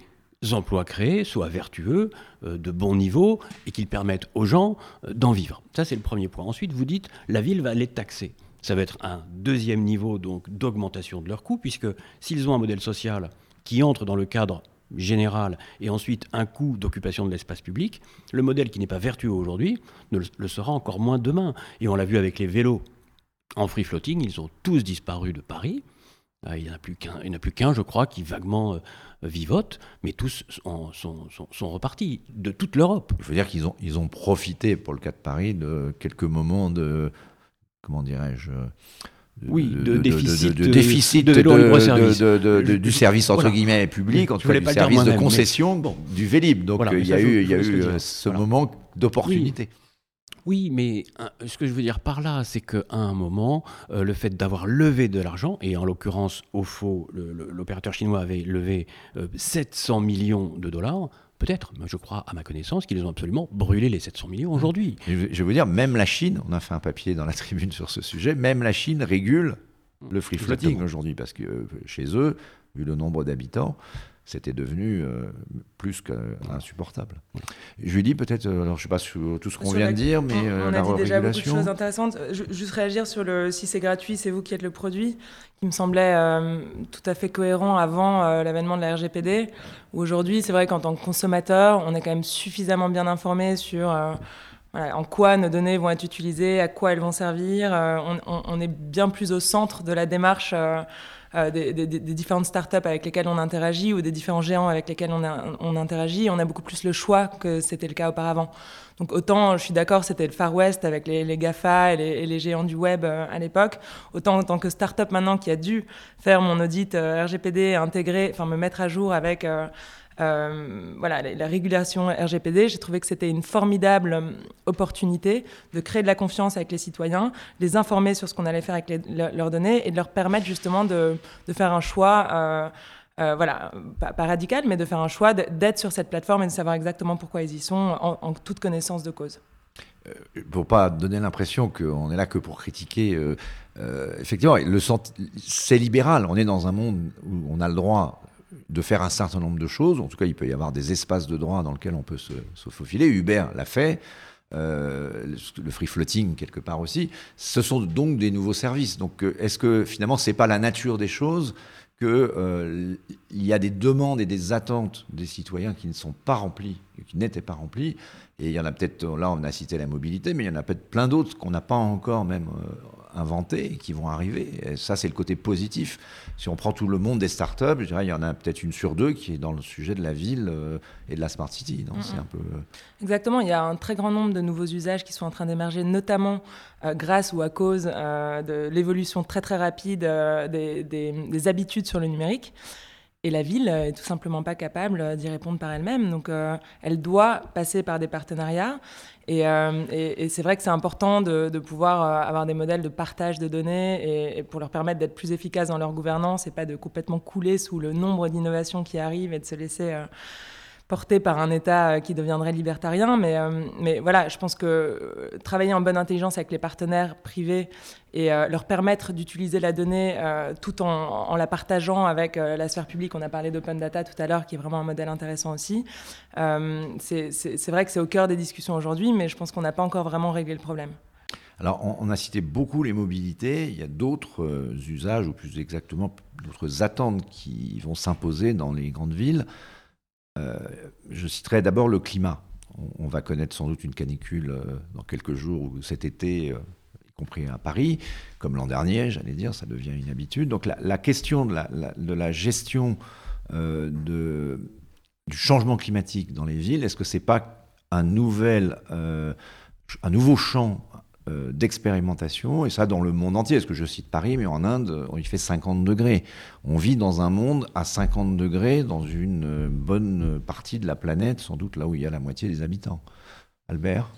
emplois créés soient vertueux, euh, de bon niveau, et qu'ils permettent aux gens euh, d'en vivre. Ça, c'est le premier point. Ensuite, vous dites, la ville va les taxer. Ça va être un deuxième niveau donc d'augmentation de leurs coûts, puisque s'ils ont un modèle social qui entre dans le cadre général et ensuite un coût d'occupation de l'espace public, le modèle qui n'est pas vertueux aujourd'hui ne le, sera encore moins demain. Et on l'a vu avec les vélos en free floating, ils ont tous disparu de Paris. Ah, Il n'y en a plus qu'un, je crois, qui vaguement euh, vivote, mais tous sont, sont- repartis de toute l'Europe. Il faut dire qu'ils ont, ils ont profité, pour le cas de Paris, de quelques moments de. Comment dirais-je Oui, de déficit de, déficit de de- du service entre voilà. guillemets public, en tout cas du service de mais- concession Bon. du Vélib. Donc Voilà, euh, il y a eu, il y a eu ce Voilà. moment d'opportunité. Oui, mais ce que je veux dire par là, c'est qu'à un moment, euh, le fait d'avoir levé de l'argent, et en l'occurrence, au faux, l'opérateur chinois avait levé euh, 700 millions de dollars, peut-être, mais je crois à ma connaissance qu'ils ont absolument brûlé les 700 millions aujourd'hui. Et Je vais vous dire, même la Chine, on a fait un papier dans la tribune sur ce sujet, même la Chine régule le free floating aujourd'hui parce que euh, chez eux, vu le nombre d'habitants, c'était devenu euh, plus qu'insupportable. Je lui dis peut-être, euh, alors je sais pas sur tout ce qu'on vient la- de dire, mais on, euh, on la a dit déjà beaucoup de choses intéressantes. Ju- Juste réagir sur le si c'est gratuit, c'est vous qui êtes le produit, qui me semblait euh, tout à fait cohérent avant euh, l'avènement de la RGPD. Aujourd'hui, c'est vrai qu'en tant que consommateur, on est quand même suffisamment bien informé sur voilà, en quoi nos données vont être utilisées, à quoi elles vont servir. On, on- on est bien plus au centre de la démarche. Euh, des, des- des différentes startups avec lesquelles on interagit ou des différents géants avec lesquels on, a- on interagit, on a beaucoup plus le choix que c'était le cas auparavant. Donc autant, je suis d'accord, c'était le Far West avec les, les GAFA et les, et les géants du web euh, à l'époque, autant en tant que startup maintenant qui a dû faire mon audit euh, RGPD, intégrer, enfin me mettre à jour avec euh, euh, voilà, la, la régulation RGPD, j'ai trouvé que c'était une formidable euh, opportunité de créer de la confiance avec les citoyens, les informer sur ce qu'on allait faire avec leurs données et de leur permettre justement de, faire un choix. euh, voilà, pas, radical, mais de faire un choix d'être sur cette plateforme et de savoir exactement pourquoi ils y sont en, toute connaissance de cause. pour pas donner l'impression qu'on est là que pour critiquer. effectivement, c'est libéral. On est dans un monde où on a le droit de faire un certain nombre de choses. En tout cas, il peut y avoir des espaces de droit dans lesquels on peut se, faufiler. Uber l'a fait. euh, le- free floating quelque part aussi. Ce sont donc des nouveaux services. Donc, euh, est-ce que finalement, c'est pas la nature des choses que euh, y a des demandes et des attentes des citoyens qui ne sont pas remplies, qui n'étaient pas remplies, et il y en a peut-être, là on a cité la mobilité, mais il y en a peut-être plein d'autres qu'on n'a pas encore même inventées et qui vont arriver. Et ça, c'est le côté positif. Si on prend tout le monde des startups, je dirais, il y en a peut-être une sur deux qui est dans le sujet de la ville euh, et de la smart city. non C'est un peu. euh, Exactement, il y a un très grand nombre de nouveaux usages qui sont en train d'émerger, notamment euh, grâce ou à cause euh, de l'évolution très très rapide euh, des, des- des habitudes sur le numérique. Et la ville est tout simplement pas capable euh, d'y répondre par elle-même. Donc, euh, elle doit passer par des partenariats. Et, euh, c'est vrai que c'est important de, pouvoir euh, avoir des modèles de partage de données et, pour leur permettre d'être plus efficaces dans leur gouvernance et pas de complètement couler sous le nombre d'innovations qui arrivent et de se laisser euh, porter par un État euh, qui deviendrait libertarien. Mais, euh, mais voilà, je pense que euh, travailler en bonne intelligence avec les partenaires privés et leur permettre d'utiliser la donnée tout en, en la partageant avec la sphère publique, on a parlé d'open data tout à l'heure, qui est vraiment un modèle intéressant aussi. C'est vrai que c'est au cœur des discussions aujourd'hui, mais je pense qu'on n'a pas encore vraiment réglé le problème. Alors, on, a cité beaucoup les mobilités. Il y a d'autres usages, ou plus exactement, d'autres attentes qui vont s'imposer dans les grandes villes. Euh, je citerai d'abord le climat. On, va connaître sans doute une canicule euh, dans quelques jours ou cet été, euh, y compris à Paris, comme l'an dernier, j'allais dire, ça devient une habitude. Donc la, question de la, gestion du changement climatique dans les villes, est-ce que c'est pas un nouvel, un nouveau champ euh, d'expérimentation, et ça dans le monde entier, parce que je cite Paris, mais en Inde, il fait 50 degrés. On vit dans un monde à 50 degrés dans une bonne partie de la planète, sans doute là où il y a la moitié des habitants. Albert?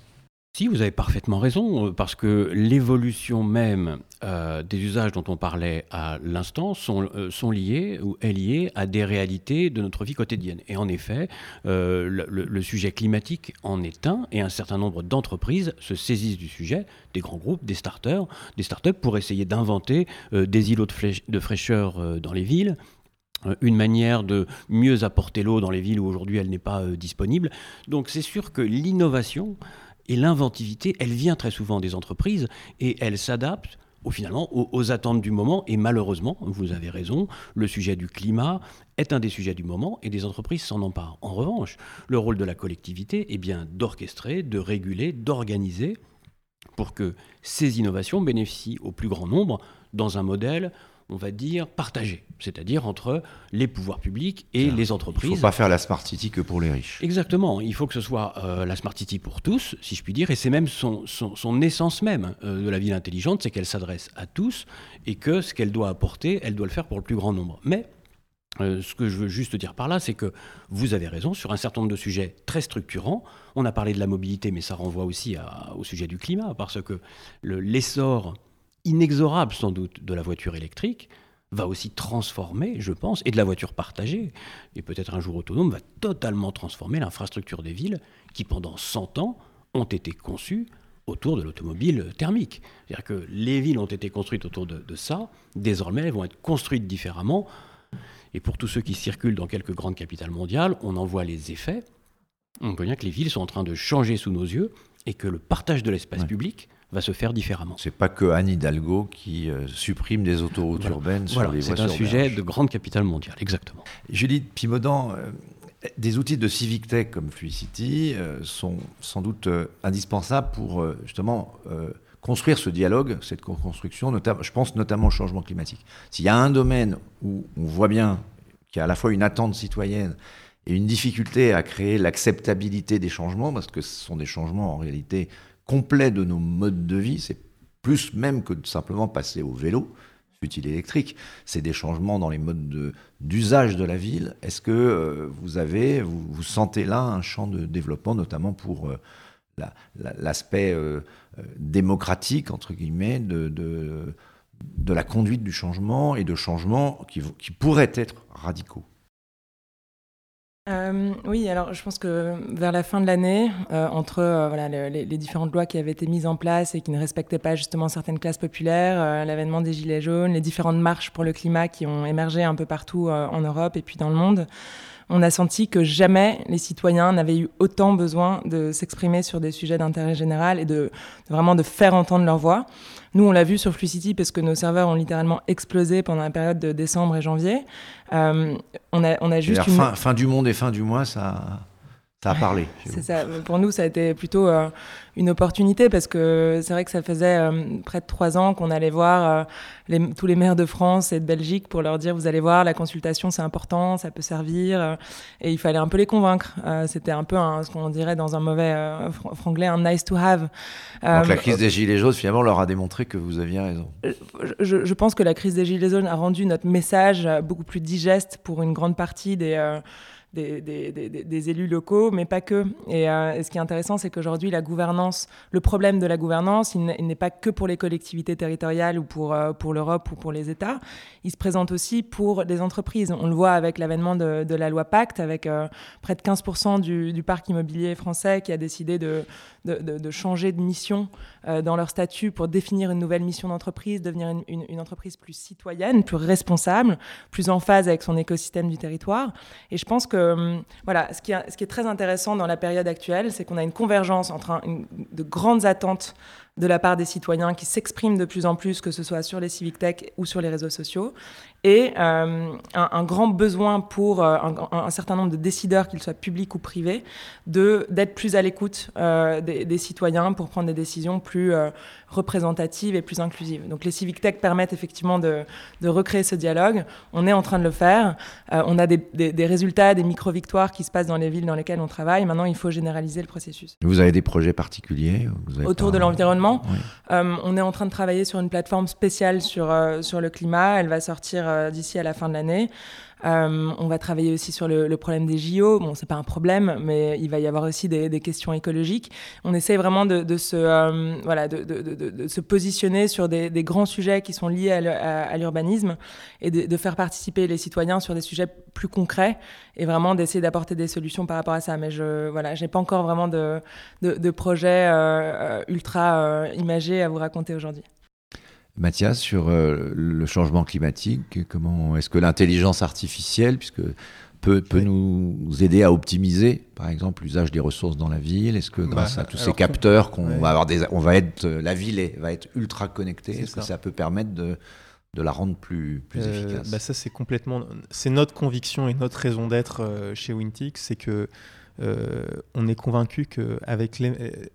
Si, vous avez parfaitement raison, euh, parce que l'évolution même euh, des usages dont on parlait à l'instant sont, euh, sont liés ou est liée à des réalités de notre vie quotidienne. Et en effet, le, sujet climatique en est un, et un certain nombre d'entreprises se saisissent du sujet, des grands groupes, des starters, des startups pour essayer d'inventer des îlots de, de fraîcheur dans les villes, une manière de mieux apporter l'eau dans les villes où aujourd'hui elle n'est pas disponible. Donc c'est sûr que l'innovation et l'inventivité, elle vient très souvent des entreprises et elle s'adapte finalement aux, attentes du moment. Et malheureusement, vous avez raison, le sujet du climat est un des sujets du moment et des entreprises s'en emparent. En revanche, le rôle de la collectivité est bien d'orchestrer, de réguler, d'organiser pour que ces innovations bénéficient au plus grand nombre dans un modèle on va dire, partagé, c'est-à-dire entre les pouvoirs publics et les entreprises. Il ne faut pas faire la Smart City que pour les riches. Exactement, il faut que ce soit euh, la Smart City pour tous, si je puis dire, et c'est même son, essence même euh, de la ville intelligente, c'est qu'elle s'adresse à tous et que ce qu'elle doit apporter, elle doit le faire pour le plus grand nombre. Mais euh, ce que je veux juste dire par là, c'est que vous avez raison sur un certain nombre de sujets très structurants. On a parlé de la mobilité, mais ça renvoie aussi au sujet du climat, parce que l'essor inexorable sans doute de la voiture électrique va aussi transformer, je pense, et de la voiture partagée, et peut-être un jour autonome, va totalement transformer l'infrastructure des villes qui, pendant 100 ans, ont été conçues autour de l'automobile thermique. C'est-à-dire que les villes ont été construites autour de, de, ça, désormais elles vont être construites différemment, et pour tous ceux qui circulent dans quelques grandes capitales mondiales, on en voit les effets. On peut bien que les villes sont en train de changer sous nos yeux, et que le partage de l'espace public va se faire différemment. C'est pas que Anne Hidalgo qui euh, supprime des autoroutes urbaines sur les voies C'est un sujet de grande capitale mondiale, exactement. Judith Pimaudan, euh, des outils de civic tech comme Fluicity euh, sont sans doute indispensables pour justement construire ce dialogue, cette co-construction. Je pense notamment au changement climatique. S'il y a un domaine où on voit bien qu'il y a à la fois une attente citoyenne et une difficulté à créer l'acceptabilité des changements, parce que ce sont des changements en réalité complets de nos modes de vie, c'est plus même que simplement passer au vélo, utile électrique, c'est des changements dans les modes d'usage de, la ville. Est-ce que euh, vous avez, vous, sentez là un champ de développement, notamment pour euh, l'aspect euh, démocratique, entre guillemets, de, la conduite du changement et de changements qui pourraient être radicaux? Euh, oui, alors je pense que vers la fin de l'année, euh, entre euh, les, différentes lois qui avaient été mises en place et qui ne respectaient pas justement certaines classes populaires, l'avènement des Gilets jaunes, les différentes marches pour le climat qui ont émergé un peu partout en Europe et puis dans le monde, on a senti que jamais les citoyens n'avaient eu autant besoin de s'exprimer sur des sujets d'intérêt général et de, vraiment de faire entendre leur voix. Nous, on l'a vu sur Flucity parce que nos serveurs ont littéralement explosé pendant la période de décembre et janvier. Euh, on, a, on a juste. Une... Fin, fin, du monde et fin du mois, ça. Ça a parlé. C'est ça. Pour nous, ça a été plutôt euh, une opportunité parce que c'est vrai que ça faisait euh, près de trois ans qu'on allait voir euh, tous les maires de France et de Belgique pour leur dire vous allez voir, la consultation c'est important, ça peut servir. et il fallait un peu les convaincre. C'était un peu ce qu'on dirait dans un mauvais franglais, un nice to have. Donc la crise des Gilets jaunes finalement leur a démontré que vous aviez raison. Je, je pense que la crise des Gilets jaunes a rendu notre message beaucoup plus digeste pour une grande partie des des, élus locaux, mais pas que. Euh, et, ce qui est intéressant, c'est qu'aujourd'hui, la gouvernance, le problème de la gouvernance, il n'est pas que pour les collectivités territoriales ou pour, euh, pour l'Europe ou pour les États. Il se présente aussi pour les entreprises. On le voit avec l'avènement de, la loi Pacte, avec euh, près de 15% du, parc immobilier français qui a décidé de, changer de mission dans leur statut pour définir une nouvelle mission d'entreprise, devenir une entreprise plus citoyenne, plus responsable, plus en phase avec son écosystème du territoire. Et je pense que euh, voilà, ce qui, est, très intéressant dans la période actuelle, c'est qu'on a une convergence entre une de grandes attentes de la part des citoyens qui s'expriment de plus en plus, que ce soit sur les civic tech ou sur les réseaux sociaux, et euh, un, grand besoin pour euh, un, certain nombre de décideurs, qu'ils soient publics ou privés, d'être plus à l'écoute euh, des, citoyens pour prendre des décisions plus représentatives et plus inclusives. Donc les civic tech permettent effectivement de, recréer ce dialogue. On est en train de le faire. on a des, des résultats, des micro-victoires qui se passent dans les villes dans lesquelles on travaille. Maintenant, il faut généraliser le processus. Vous avez des projets particuliers? Autour de l'environnement. On est en train de travailler sur une plateforme spéciale sur, sur le climat. Elle va sortir euh, d'ici à la fin de l'année. Euh, on va travailler aussi sur le, problème des JO. Bon, c'est pas un problème, mais il va y avoir aussi des, questions écologiques. On essaie vraiment de, se, euh, voilà, de, se positionner sur des, grands sujets qui sont liés à l'urbanisme et de, faire participer les citoyens sur des sujets plus concrets et vraiment d'essayer d'apporter des solutions par rapport à ça. Mais je voilà, j'ai pas encore vraiment de, de, projet ultra imagé à vous raconter aujourd'hui. Mathias, sur euh, le changement climatique, comment est-ce que l'intelligence artificielle, puisque peut, peut nous aider à optimiser, par exemple, l'usage des ressources dans la ville? Est-ce que grâce bah, à tous ces capteurs qu'on va avoir des, on va être, la ville va être ultra connectée Est-ce que ça. peut permettre de, de la rendre plus, plus euh, efficace? bah Ça, c'est complètement, c'est notre conviction et notre raison d'être euh, chez Wintix, c'est que on est convaincu qu'avec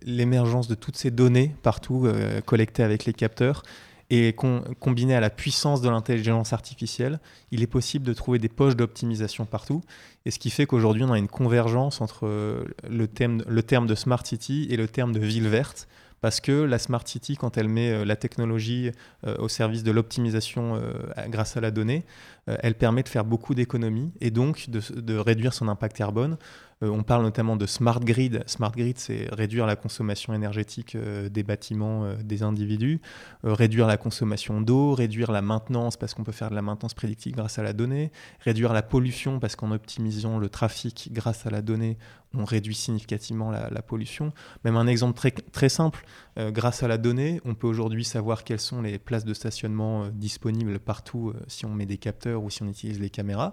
l'émergence de toutes ces données partout collectées avec les capteurs, et combiné à la puissance de l'intelligence artificielle, il est possible de trouver des poches d'optimisation partout. Et ce qui fait qu'aujourd'hui, on a une convergence entre euh, le, terme de Smart City et le terme de ville verte. Parce que la Smart City, quand elle met euh, la technologie euh, au service de l'optimisation grâce à la donnée, elle permet de faire beaucoup d'économies et donc de, réduire son impact carbone. Euh, on parle notamment de smart grid. Smart grid, c'est réduire la consommation énergétique euh, des bâtiments euh, des individus, réduire la consommation d'eau, réduire la maintenance parce qu'on peut faire de la maintenance prédictive grâce à la donnée, réduire la pollution parce qu'en optimisant le trafic grâce à la donnée, on réduit significativement la, pollution. Même un exemple très, très simple, grâce à la donnée, on peut aujourd'hui savoir quelles sont les places de stationnement disponibles partout si on met des capteurs ou si on utilise les caméras.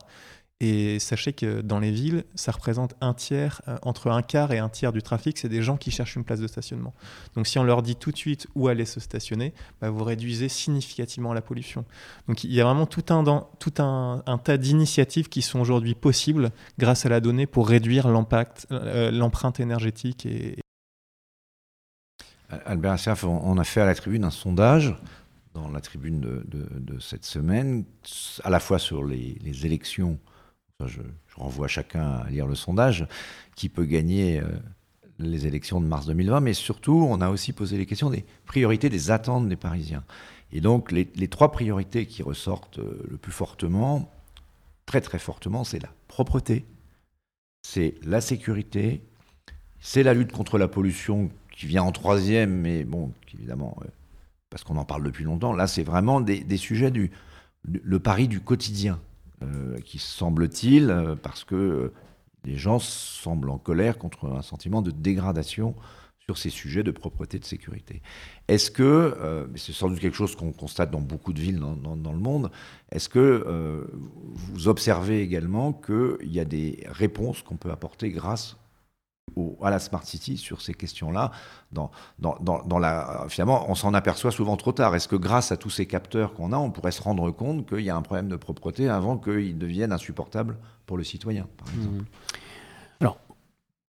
Et sachez que dans les villes, ça représente un tiers, euh, entre un quart et un tiers du trafic, c'est des gens qui cherchent une place de stationnement. Donc si on leur dit tout de suite où aller se stationner, bah, vous réduisez significativement la pollution. Donc il y a vraiment tout un, tout un, tas d'initiatives qui sont aujourd'hui possibles grâce à la donnée pour réduire l'impact, euh, l'empreinte énergétique. Et... Albert Assaf, on a fait à la tribune un sondage dans la tribune de, cette semaine, à la fois sur les élections je, renvoie chacun à lire le sondage, qui peut gagner euh, les élections de mars 2020, mais surtout, on a aussi posé les questions des priorités, des attentes des Parisiens. Et donc, les, trois priorités qui ressortent euh, le plus fortement, très très fortement, c'est la propreté, c'est la sécurité, c'est la lutte contre la pollution qui vient en troisième, mais bon, évidemment, euh, parce qu'on en parle depuis longtemps, là, c'est vraiment des, sujets du le pari du quotidien. Euh, qui semble-t-il, euh, parce que euh, les gens semblent en colère contre un sentiment de dégradation sur ces sujets de propreté de sécurité. Est-ce que, c'est sans doute quelque chose qu'on constate dans beaucoup de villes dans, le monde, est-ce que vous observez également qu'il y a des réponses qu'on peut apporter grâce à la Smart City sur ces questions-là. Dans, dans, dans, la, finalement, on s'en aperçoit souvent trop tard. Est-ce que grâce à tous ces capteurs qu'on a, on pourrait se rendre compte qu'il y a un problème de propreté avant qu'il devienne insupportable pour le citoyen, par mmh. exemple Alors,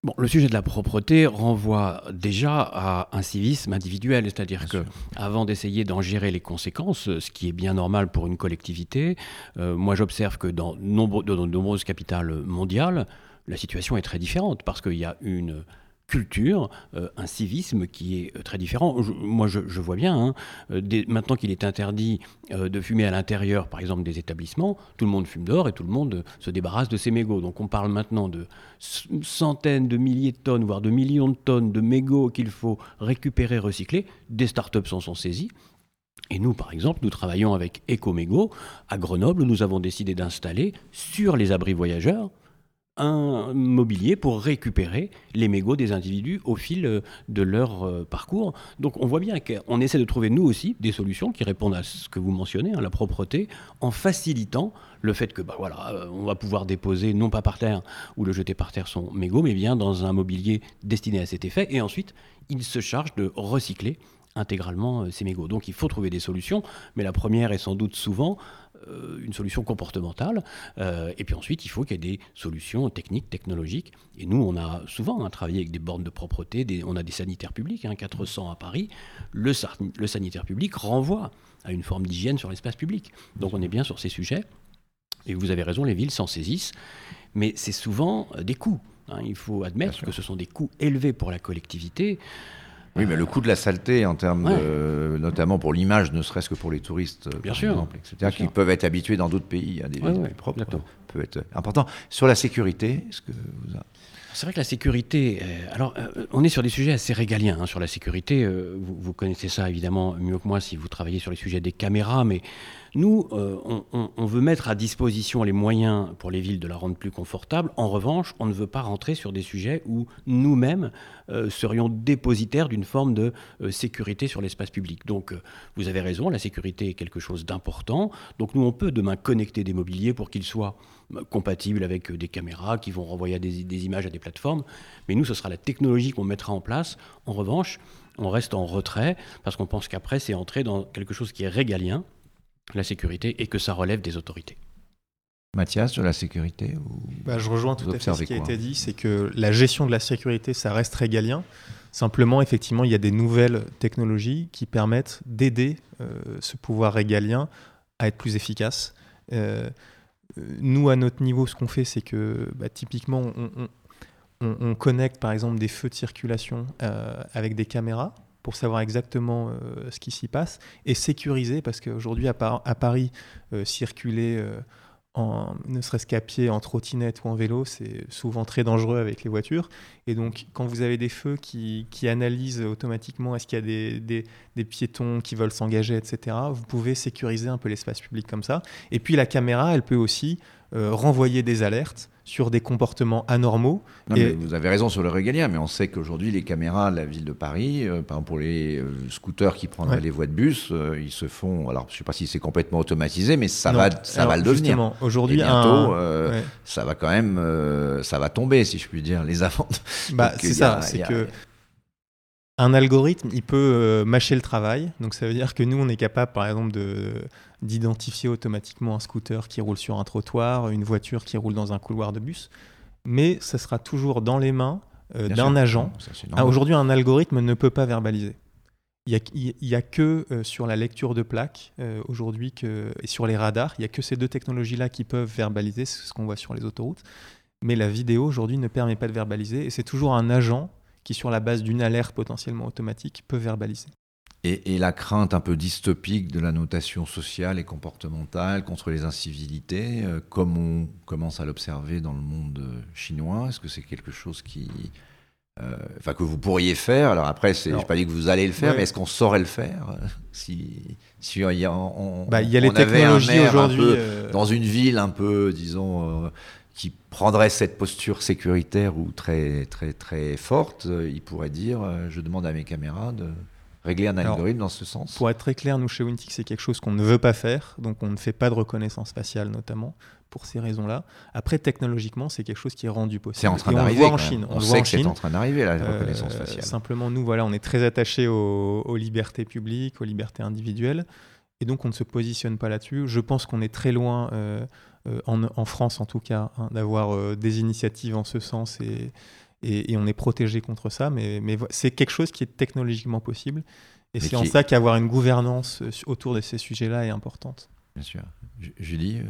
Bon, le sujet de la propreté renvoie déjà à un civisme individuel, c'est-à-dire que avant d'essayer d'en gérer les conséquences, ce qui est bien normal pour une collectivité, euh, moi j'observe que dans, nombre, dans de nombreuses capitales mondiales, la situation est très différente parce qu'il y a une culture, euh, un civisme qui est euh, très différent. moi, je, vois bien, hein, euh, maintenant qu'il est interdit de fumer à l'intérieur, par exemple, des établissements, tout le monde fume dehors et tout le monde se débarrasse de ses mégots. Donc on parle maintenant de centaines de milliers de tonnes, voire de millions de tonnes de mégots qu'il faut récupérer, recycler. Des startups s'en sont saisies. Et nous, par exemple, nous travaillons avec Ecomégo. À Grenoble, nous avons décidé d'installer sur les abris voyageurs un mobilier pour récupérer les mégots des individus au fil euh, de leur euh, parcours. Donc on voit bien qu'on essaie de trouver nous aussi des solutions qui répondent à ce que vous mentionnez, à hein, la propreté, en facilitant le fait que bah, voilà, euh, on va pouvoir déposer non pas par terre ou le jeter par terre son mégot, mais bien dans un mobilier destiné à cet effet. Et ensuite, il se charge de recycler intégralement ces mégots. Donc il faut trouver des solutions, mais la première est sans doute souvent une solution comportementale. Euh, et puis ensuite, il faut qu'il y ait des solutions techniques, technologiques. Et nous, on a souvent travaillé avec des bornes de propreté, on a des sanitaires publics, 400 hein, à Paris. Le, le sanitaire public renvoie à une forme d'hygiène sur l'espace public. Donc on est bien sur ces sujets. Et vous avez raison, les villes s'en saisissent. Mais c'est souvent euh, des coûts. Hein. Il faut admettre que ce sont des coûts élevés pour la collectivité. Oui, mais le coût de la saleté, en termes de, notamment pour l'image, ne serait-ce que pour les touristes, Bien sûr. exemple, etc., qui peuvent être habitués dans d'autres pays à des villes plus propres, peut être important. Sur la sécurité, est-ce que vous C'est vrai que la sécurité, euh, alors euh, on est sur des sujets assez régaliens hein, sur la sécurité. Euh, vous, vous, connaissez ça évidemment mieux que moi si vous travaillez sur les sujets des caméras, mais nous, euh, on, veut mettre à disposition les moyens pour les villes de la rendre plus confortable. En revanche, on ne veut pas rentrer sur des sujets où nous-mêmes euh, serions dépositaires d'une forme de euh, sécurité sur l'espace public. Donc, vous avez raison, la sécurité est quelque chose d'important. Donc, nous, on peut demain connecter des mobiliers pour qu'ils soient compatibles avec des caméras qui vont renvoyer des, des images à des plateformes. Mais nous, ce sera la technologie qu'on mettra en place. En revanche, on reste en retrait parce qu'on pense qu'après, c'est entrer dans quelque chose qui est régalien la sécurité et que ça relève des autorités. Mathias, sur la sécurité bah, Je rejoins tout à fait ce qui a été dit, c'est que la gestion de la sécurité, ça reste régalien. Simplement, effectivement, il y a des nouvelles technologies qui permettent d'aider euh, ce pouvoir régalien à être plus efficace. Euh, nous, à notre niveau, ce qu'on fait, c'est que bah, typiquement, on, connecte par exemple des feux de circulation euh, avec des caméras pour savoir exactement euh, ce qui s'y passe et sécuriser parce qu'aujourd'hui à, Paris, euh, circuler euh, en, ne serait-ce qu'à pied, en trottinette ou en vélo, c'est souvent très dangereux avec les voitures. Et donc, quand vous avez des feux qui, analysent automatiquement est-ce qu'il y a des, des, piétons qui veulent s'engager, etc., vous pouvez sécuriser un peu l'espace public comme ça. Et puis, la caméra, elle peut aussi renvoyer des alertes sur des comportements anormaux. et... vous avez raison sur le régalien, mais on sait qu'aujourd'hui, les caméras de la ville de Paris, euh, par exemple pour les euh, scooters qui prendraient les voies de bus, euh, ils se font. Alors, je ne sais pas si c'est complètement automatisé, mais ça va, ça va le devenir. Aujourd'hui, bientôt, ça va quand même, ça va tomber, si je puis dire, les amendes. Bah, c'est ça, c'est que un algorithme, il peut euh, mâcher le travail. Donc ça veut dire que nous, on est capable, par exemple, d'identifier automatiquement un scooter qui roule sur un trottoir, une voiture qui roule dans un couloir de bus. Mais ça sera toujours dans les mains euh, d'un agent. Ah, aujourd'hui, un algorithme ne peut pas verbaliser. Il n'y a, a, que euh, sur la lecture de plaques aujourd'hui et sur les radars, il n'y a que ces deux technologies-là qui peuvent verbaliser, c'est ce qu'on voit sur les autoroutes. Mais la vidéo aujourd'hui ne permet pas de verbaliser et c'est toujours un agent qui, sur la base d'une alerte potentiellement automatique, peut verbaliser. Et, la crainte un peu dystopique de la notation sociale et comportementale contre les incivilités, euh, comme on commence à l'observer dans le monde euh, chinois, est-ce que c'est quelque chose qui, euh, que vous pourriez faire? Alors après, je n'ai pas dit que vous allez le faire, mais est-ce qu'on saurait le faire si, si il y a, on, bah, y a les technologies aujourd'hui dans une ville un peu, disons qui prendrait cette posture sécuritaire ou très, très, très forte, euh, il pourrait dire euh, Je demande à mes caméras de régler un algorithme dans ce sens. Pour être très clair, nous chez Wintix, c'est quelque chose qu'on ne veut pas faire, donc on ne fait pas de reconnaissance faciale notamment pour ces raisons-là. Après, technologiquement, c'est quelque chose qui est rendu possible. C'est en train d'arriver. On en Chine. On, sait que c'est en train d'arriver la euh, reconnaissance faciale. Simplement, nous, voilà, on est très attachés aux, libertés publiques, aux libertés individuelles, et donc on ne se positionne pas là-dessus. Je pense qu'on est très loin. Euh, en, France en tout cas, hein, d'avoir euh, des initiatives en ce sens et, et, on est protégé contre ça. Mais, mais c'est quelque chose qui est technologiquement possible. Et c'est en ça qu'avoir une gouvernance euh, autour de ces sujets-là est importante. Bien sûr. Julie,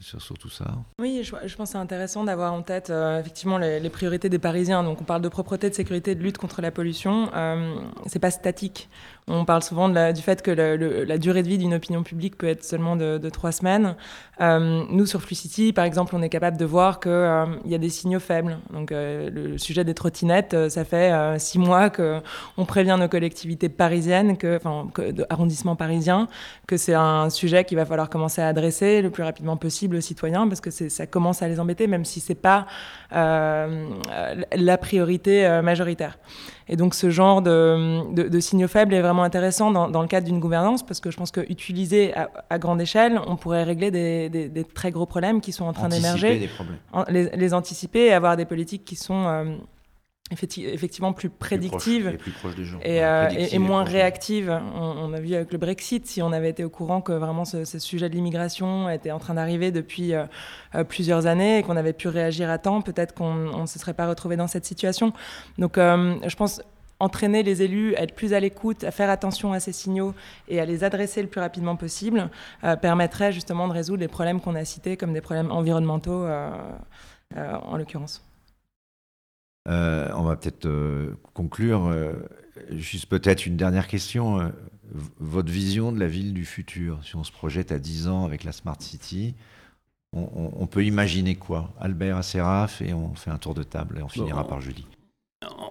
sur, sur, tout ça Oui, je, pense que c'est intéressant d'avoir en tête effectivement les, priorités des Parisiens. Donc on parle de propreté, de sécurité, de lutte contre la pollution. Euh, c'est pas statique. On parle souvent du fait que la durée de vie d'une opinion publique peut être seulement de, trois semaines. Euh, nous, sur Flucity, par exemple, on est capable de voir qu'il euh, y a des signaux faibles. Donc, euh, le sujet des trottinettes, euh, ça fait euh, six mois qu'on prévient nos collectivités parisiennes, enfin, que, arrondissements parisiens, que c'est un sujet qu'il va falloir commencer à adresser le plus rapidement possible aux citoyens parce que ça commence à les embêter, même si c'est pas euh, la priorité euh, majoritaire. Et donc ce genre de, signaux faibles est vraiment intéressant dans, le cadre d'une gouvernance parce que je pense qu'utilisé à, à grande échelle, on pourrait régler des, très gros problèmes qui sont en train d'émerger, les, les, anticiper et avoir des politiques qui sont euh, effectivement plus prédictive et, moins réactive. On, a vu avec le Brexit, si on avait été au courant que vraiment ce, sujet de l'immigration était en train d'arriver depuis euh, euh, plusieurs années et qu'on avait pu réagir à temps, peut-être qu'on ne se serait pas retrouvé dans cette situation. Donc euh, je pense entraîner les élus, être plus à l'écoute, à faire attention à ces signaux et à les adresser le plus rapidement possible, permettrait justement de résoudre les problèmes qu'on a cités, comme des problèmes environnementaux en l'occurrence. Euh, on va peut-être euh, conclure. Euh, juste peut-être une dernière question. votre vision de la ville du futur, si on se projette à 10 ans avec la Smart City, on, peut imaginer quoi? Albert Asseraf et on fait un tour de table et on finira par Julie.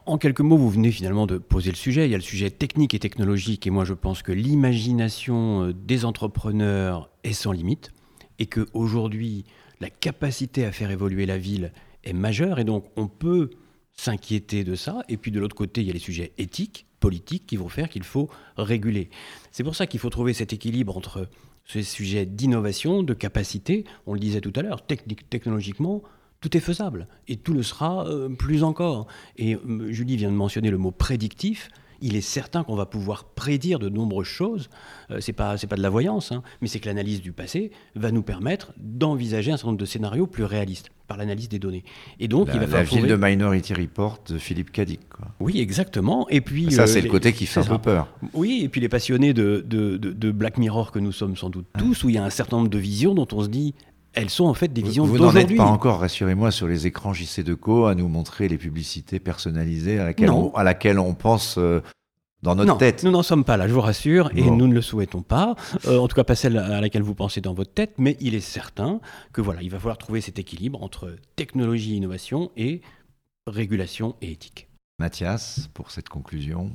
En quelques mots, vous venez finalement de poser le sujet. Il y a le sujet technique et technologique, et moi je pense que l'imagination des entrepreneurs est sans limite, et qu'aujourd'hui, la capacité à faire évoluer la ville est majeure, et donc on peut s'inquiéter de ça. Et puis de l'autre côté, il y a les sujets éthiques, politiques, qui vont faire qu'il faut réguler. C'est pour ça qu'il faut trouver cet équilibre entre ces sujets d'innovation, de capacité, on le disait tout à l'heure, technologiquement, tout est faisable et tout le sera euh, plus encore. Et euh, Julie vient de mentionner le mot prédictif il est certain qu'on va pouvoir prédire de nombreuses choses. Ce euh, c'est pas c'est pas de la voyance, hein, mais c'est que l'analyse du passé va nous permettre d'envisager un certain nombre de scénarios plus réalistes par l'analyse des données. Et donc la, il va falloir la ville de Minority Report de Philippe Cadic. Oui, exactement. Et puis ça, c'est le euh, côté qui fait un peu peur. Oui, et puis les passionnés de, de, de, Black Mirror que nous sommes sans doute tous, où il y a un certain nombre de visions dont on se dit elles sont en fait des visions Vous, vous n'en êtes pas encore, rassurez-moi, sur les écrans JC2Co à nous montrer les publicités personnalisées à laquelle, on, à laquelle on pense euh, dans notre tête. Nous n'en sommes pas là, je vous rassure, et nous ne le souhaitons pas. Euh, en tout cas, pas celle à laquelle vous pensez dans votre tête, mais il est certain que voilà, il va falloir trouver cet équilibre entre technologie, innovation et régulation et éthique. Mathias, pour cette conclusion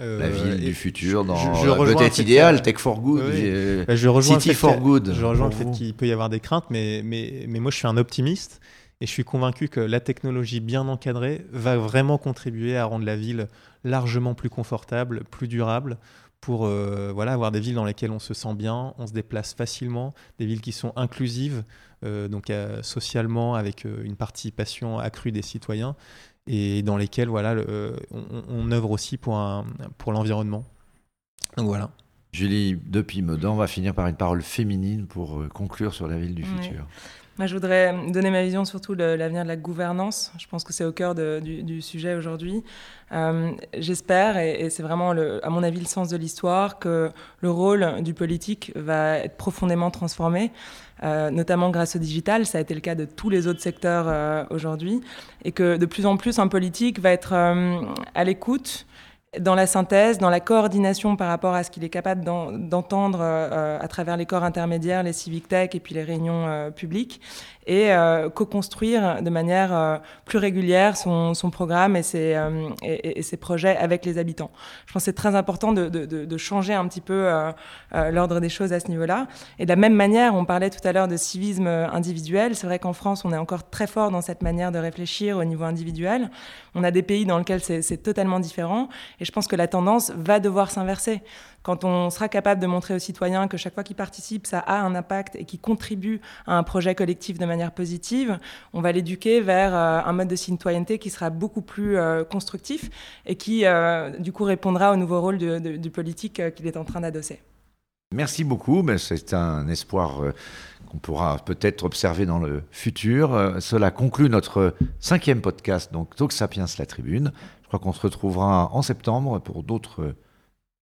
la euh, ville du futur dans peut-être idéal, Tech for Good, bah, je rejoins City for Good. Je rejoins le fait qu'il peut y avoir des craintes, mais, mais, mais moi je suis un optimiste et je suis convaincu que la technologie bien encadrée va vraiment contribuer à rendre la ville largement plus confortable, plus durable, pour euh, voilà, avoir des villes dans lesquelles on se sent bien, on se déplace facilement, des villes qui sont inclusives, euh, donc euh, socialement avec une participation accrue des citoyens, et dans lesquelles voilà, on, œuvre aussi pour, pour l'environnement. Donc voilà. Julie Depimedan, on va finir par une parole féminine pour conclure sur la ville du futur. Moi, je voudrais donner ma vision surtout de l'avenir de la gouvernance. Je pense que c'est au cœur du, sujet aujourd'hui. Euh, j'espère, et, c'est vraiment, à mon avis, le sens de l'histoire, que le rôle du politique va être profondément transformé. Euh, notamment grâce au digital, ça a été le cas de tous les autres secteurs euh, aujourd'hui, et que de plus en plus un politique va être à l'écoute, dans la synthèse, dans la coordination par rapport à ce qu'il est capable d'entendre euh, à travers les corps intermédiaires, les civic tech et puis les réunions euh, publiques, et euh, co-construire de manière plus régulière son, programme et ses, et, ses, projets avec les habitants. Je pense que c'est très important de, changer un petit peu l'ordre des choses à ce niveau-là. Et de la même manière, on parlait tout à l'heure de civisme individuel. C'est vrai qu'en France, on est encore très fort dans cette manière de réfléchir au niveau individuel. On a des pays dans lesquels c'est totalement différent. Et je pense que la tendance va devoir s'inverser. Quand on sera capable de montrer aux citoyens que chaque fois qu'ils participent, ça a un impact et qu'ils contribuent à un projet collectif de manière positive, on va l'éduquer vers euh, un mode de citoyenneté qui sera beaucoup plus euh, constructif et qui, euh, du coup, répondra au nouveau rôle du politique qu'il est en train d'adosser. Merci beaucoup. C'est un espoir qu'on pourra peut-être observer dans le futur. Cela conclut notre cinquième podcast, donc Talk Sapiens la Tribune. Je crois qu'on se retrouvera en septembre pour d'autres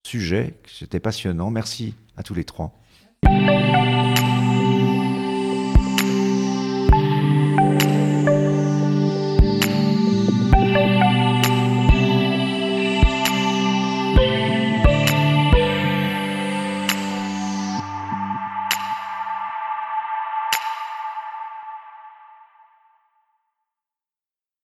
sujets. C'était passionnant. Merci à tous les trois.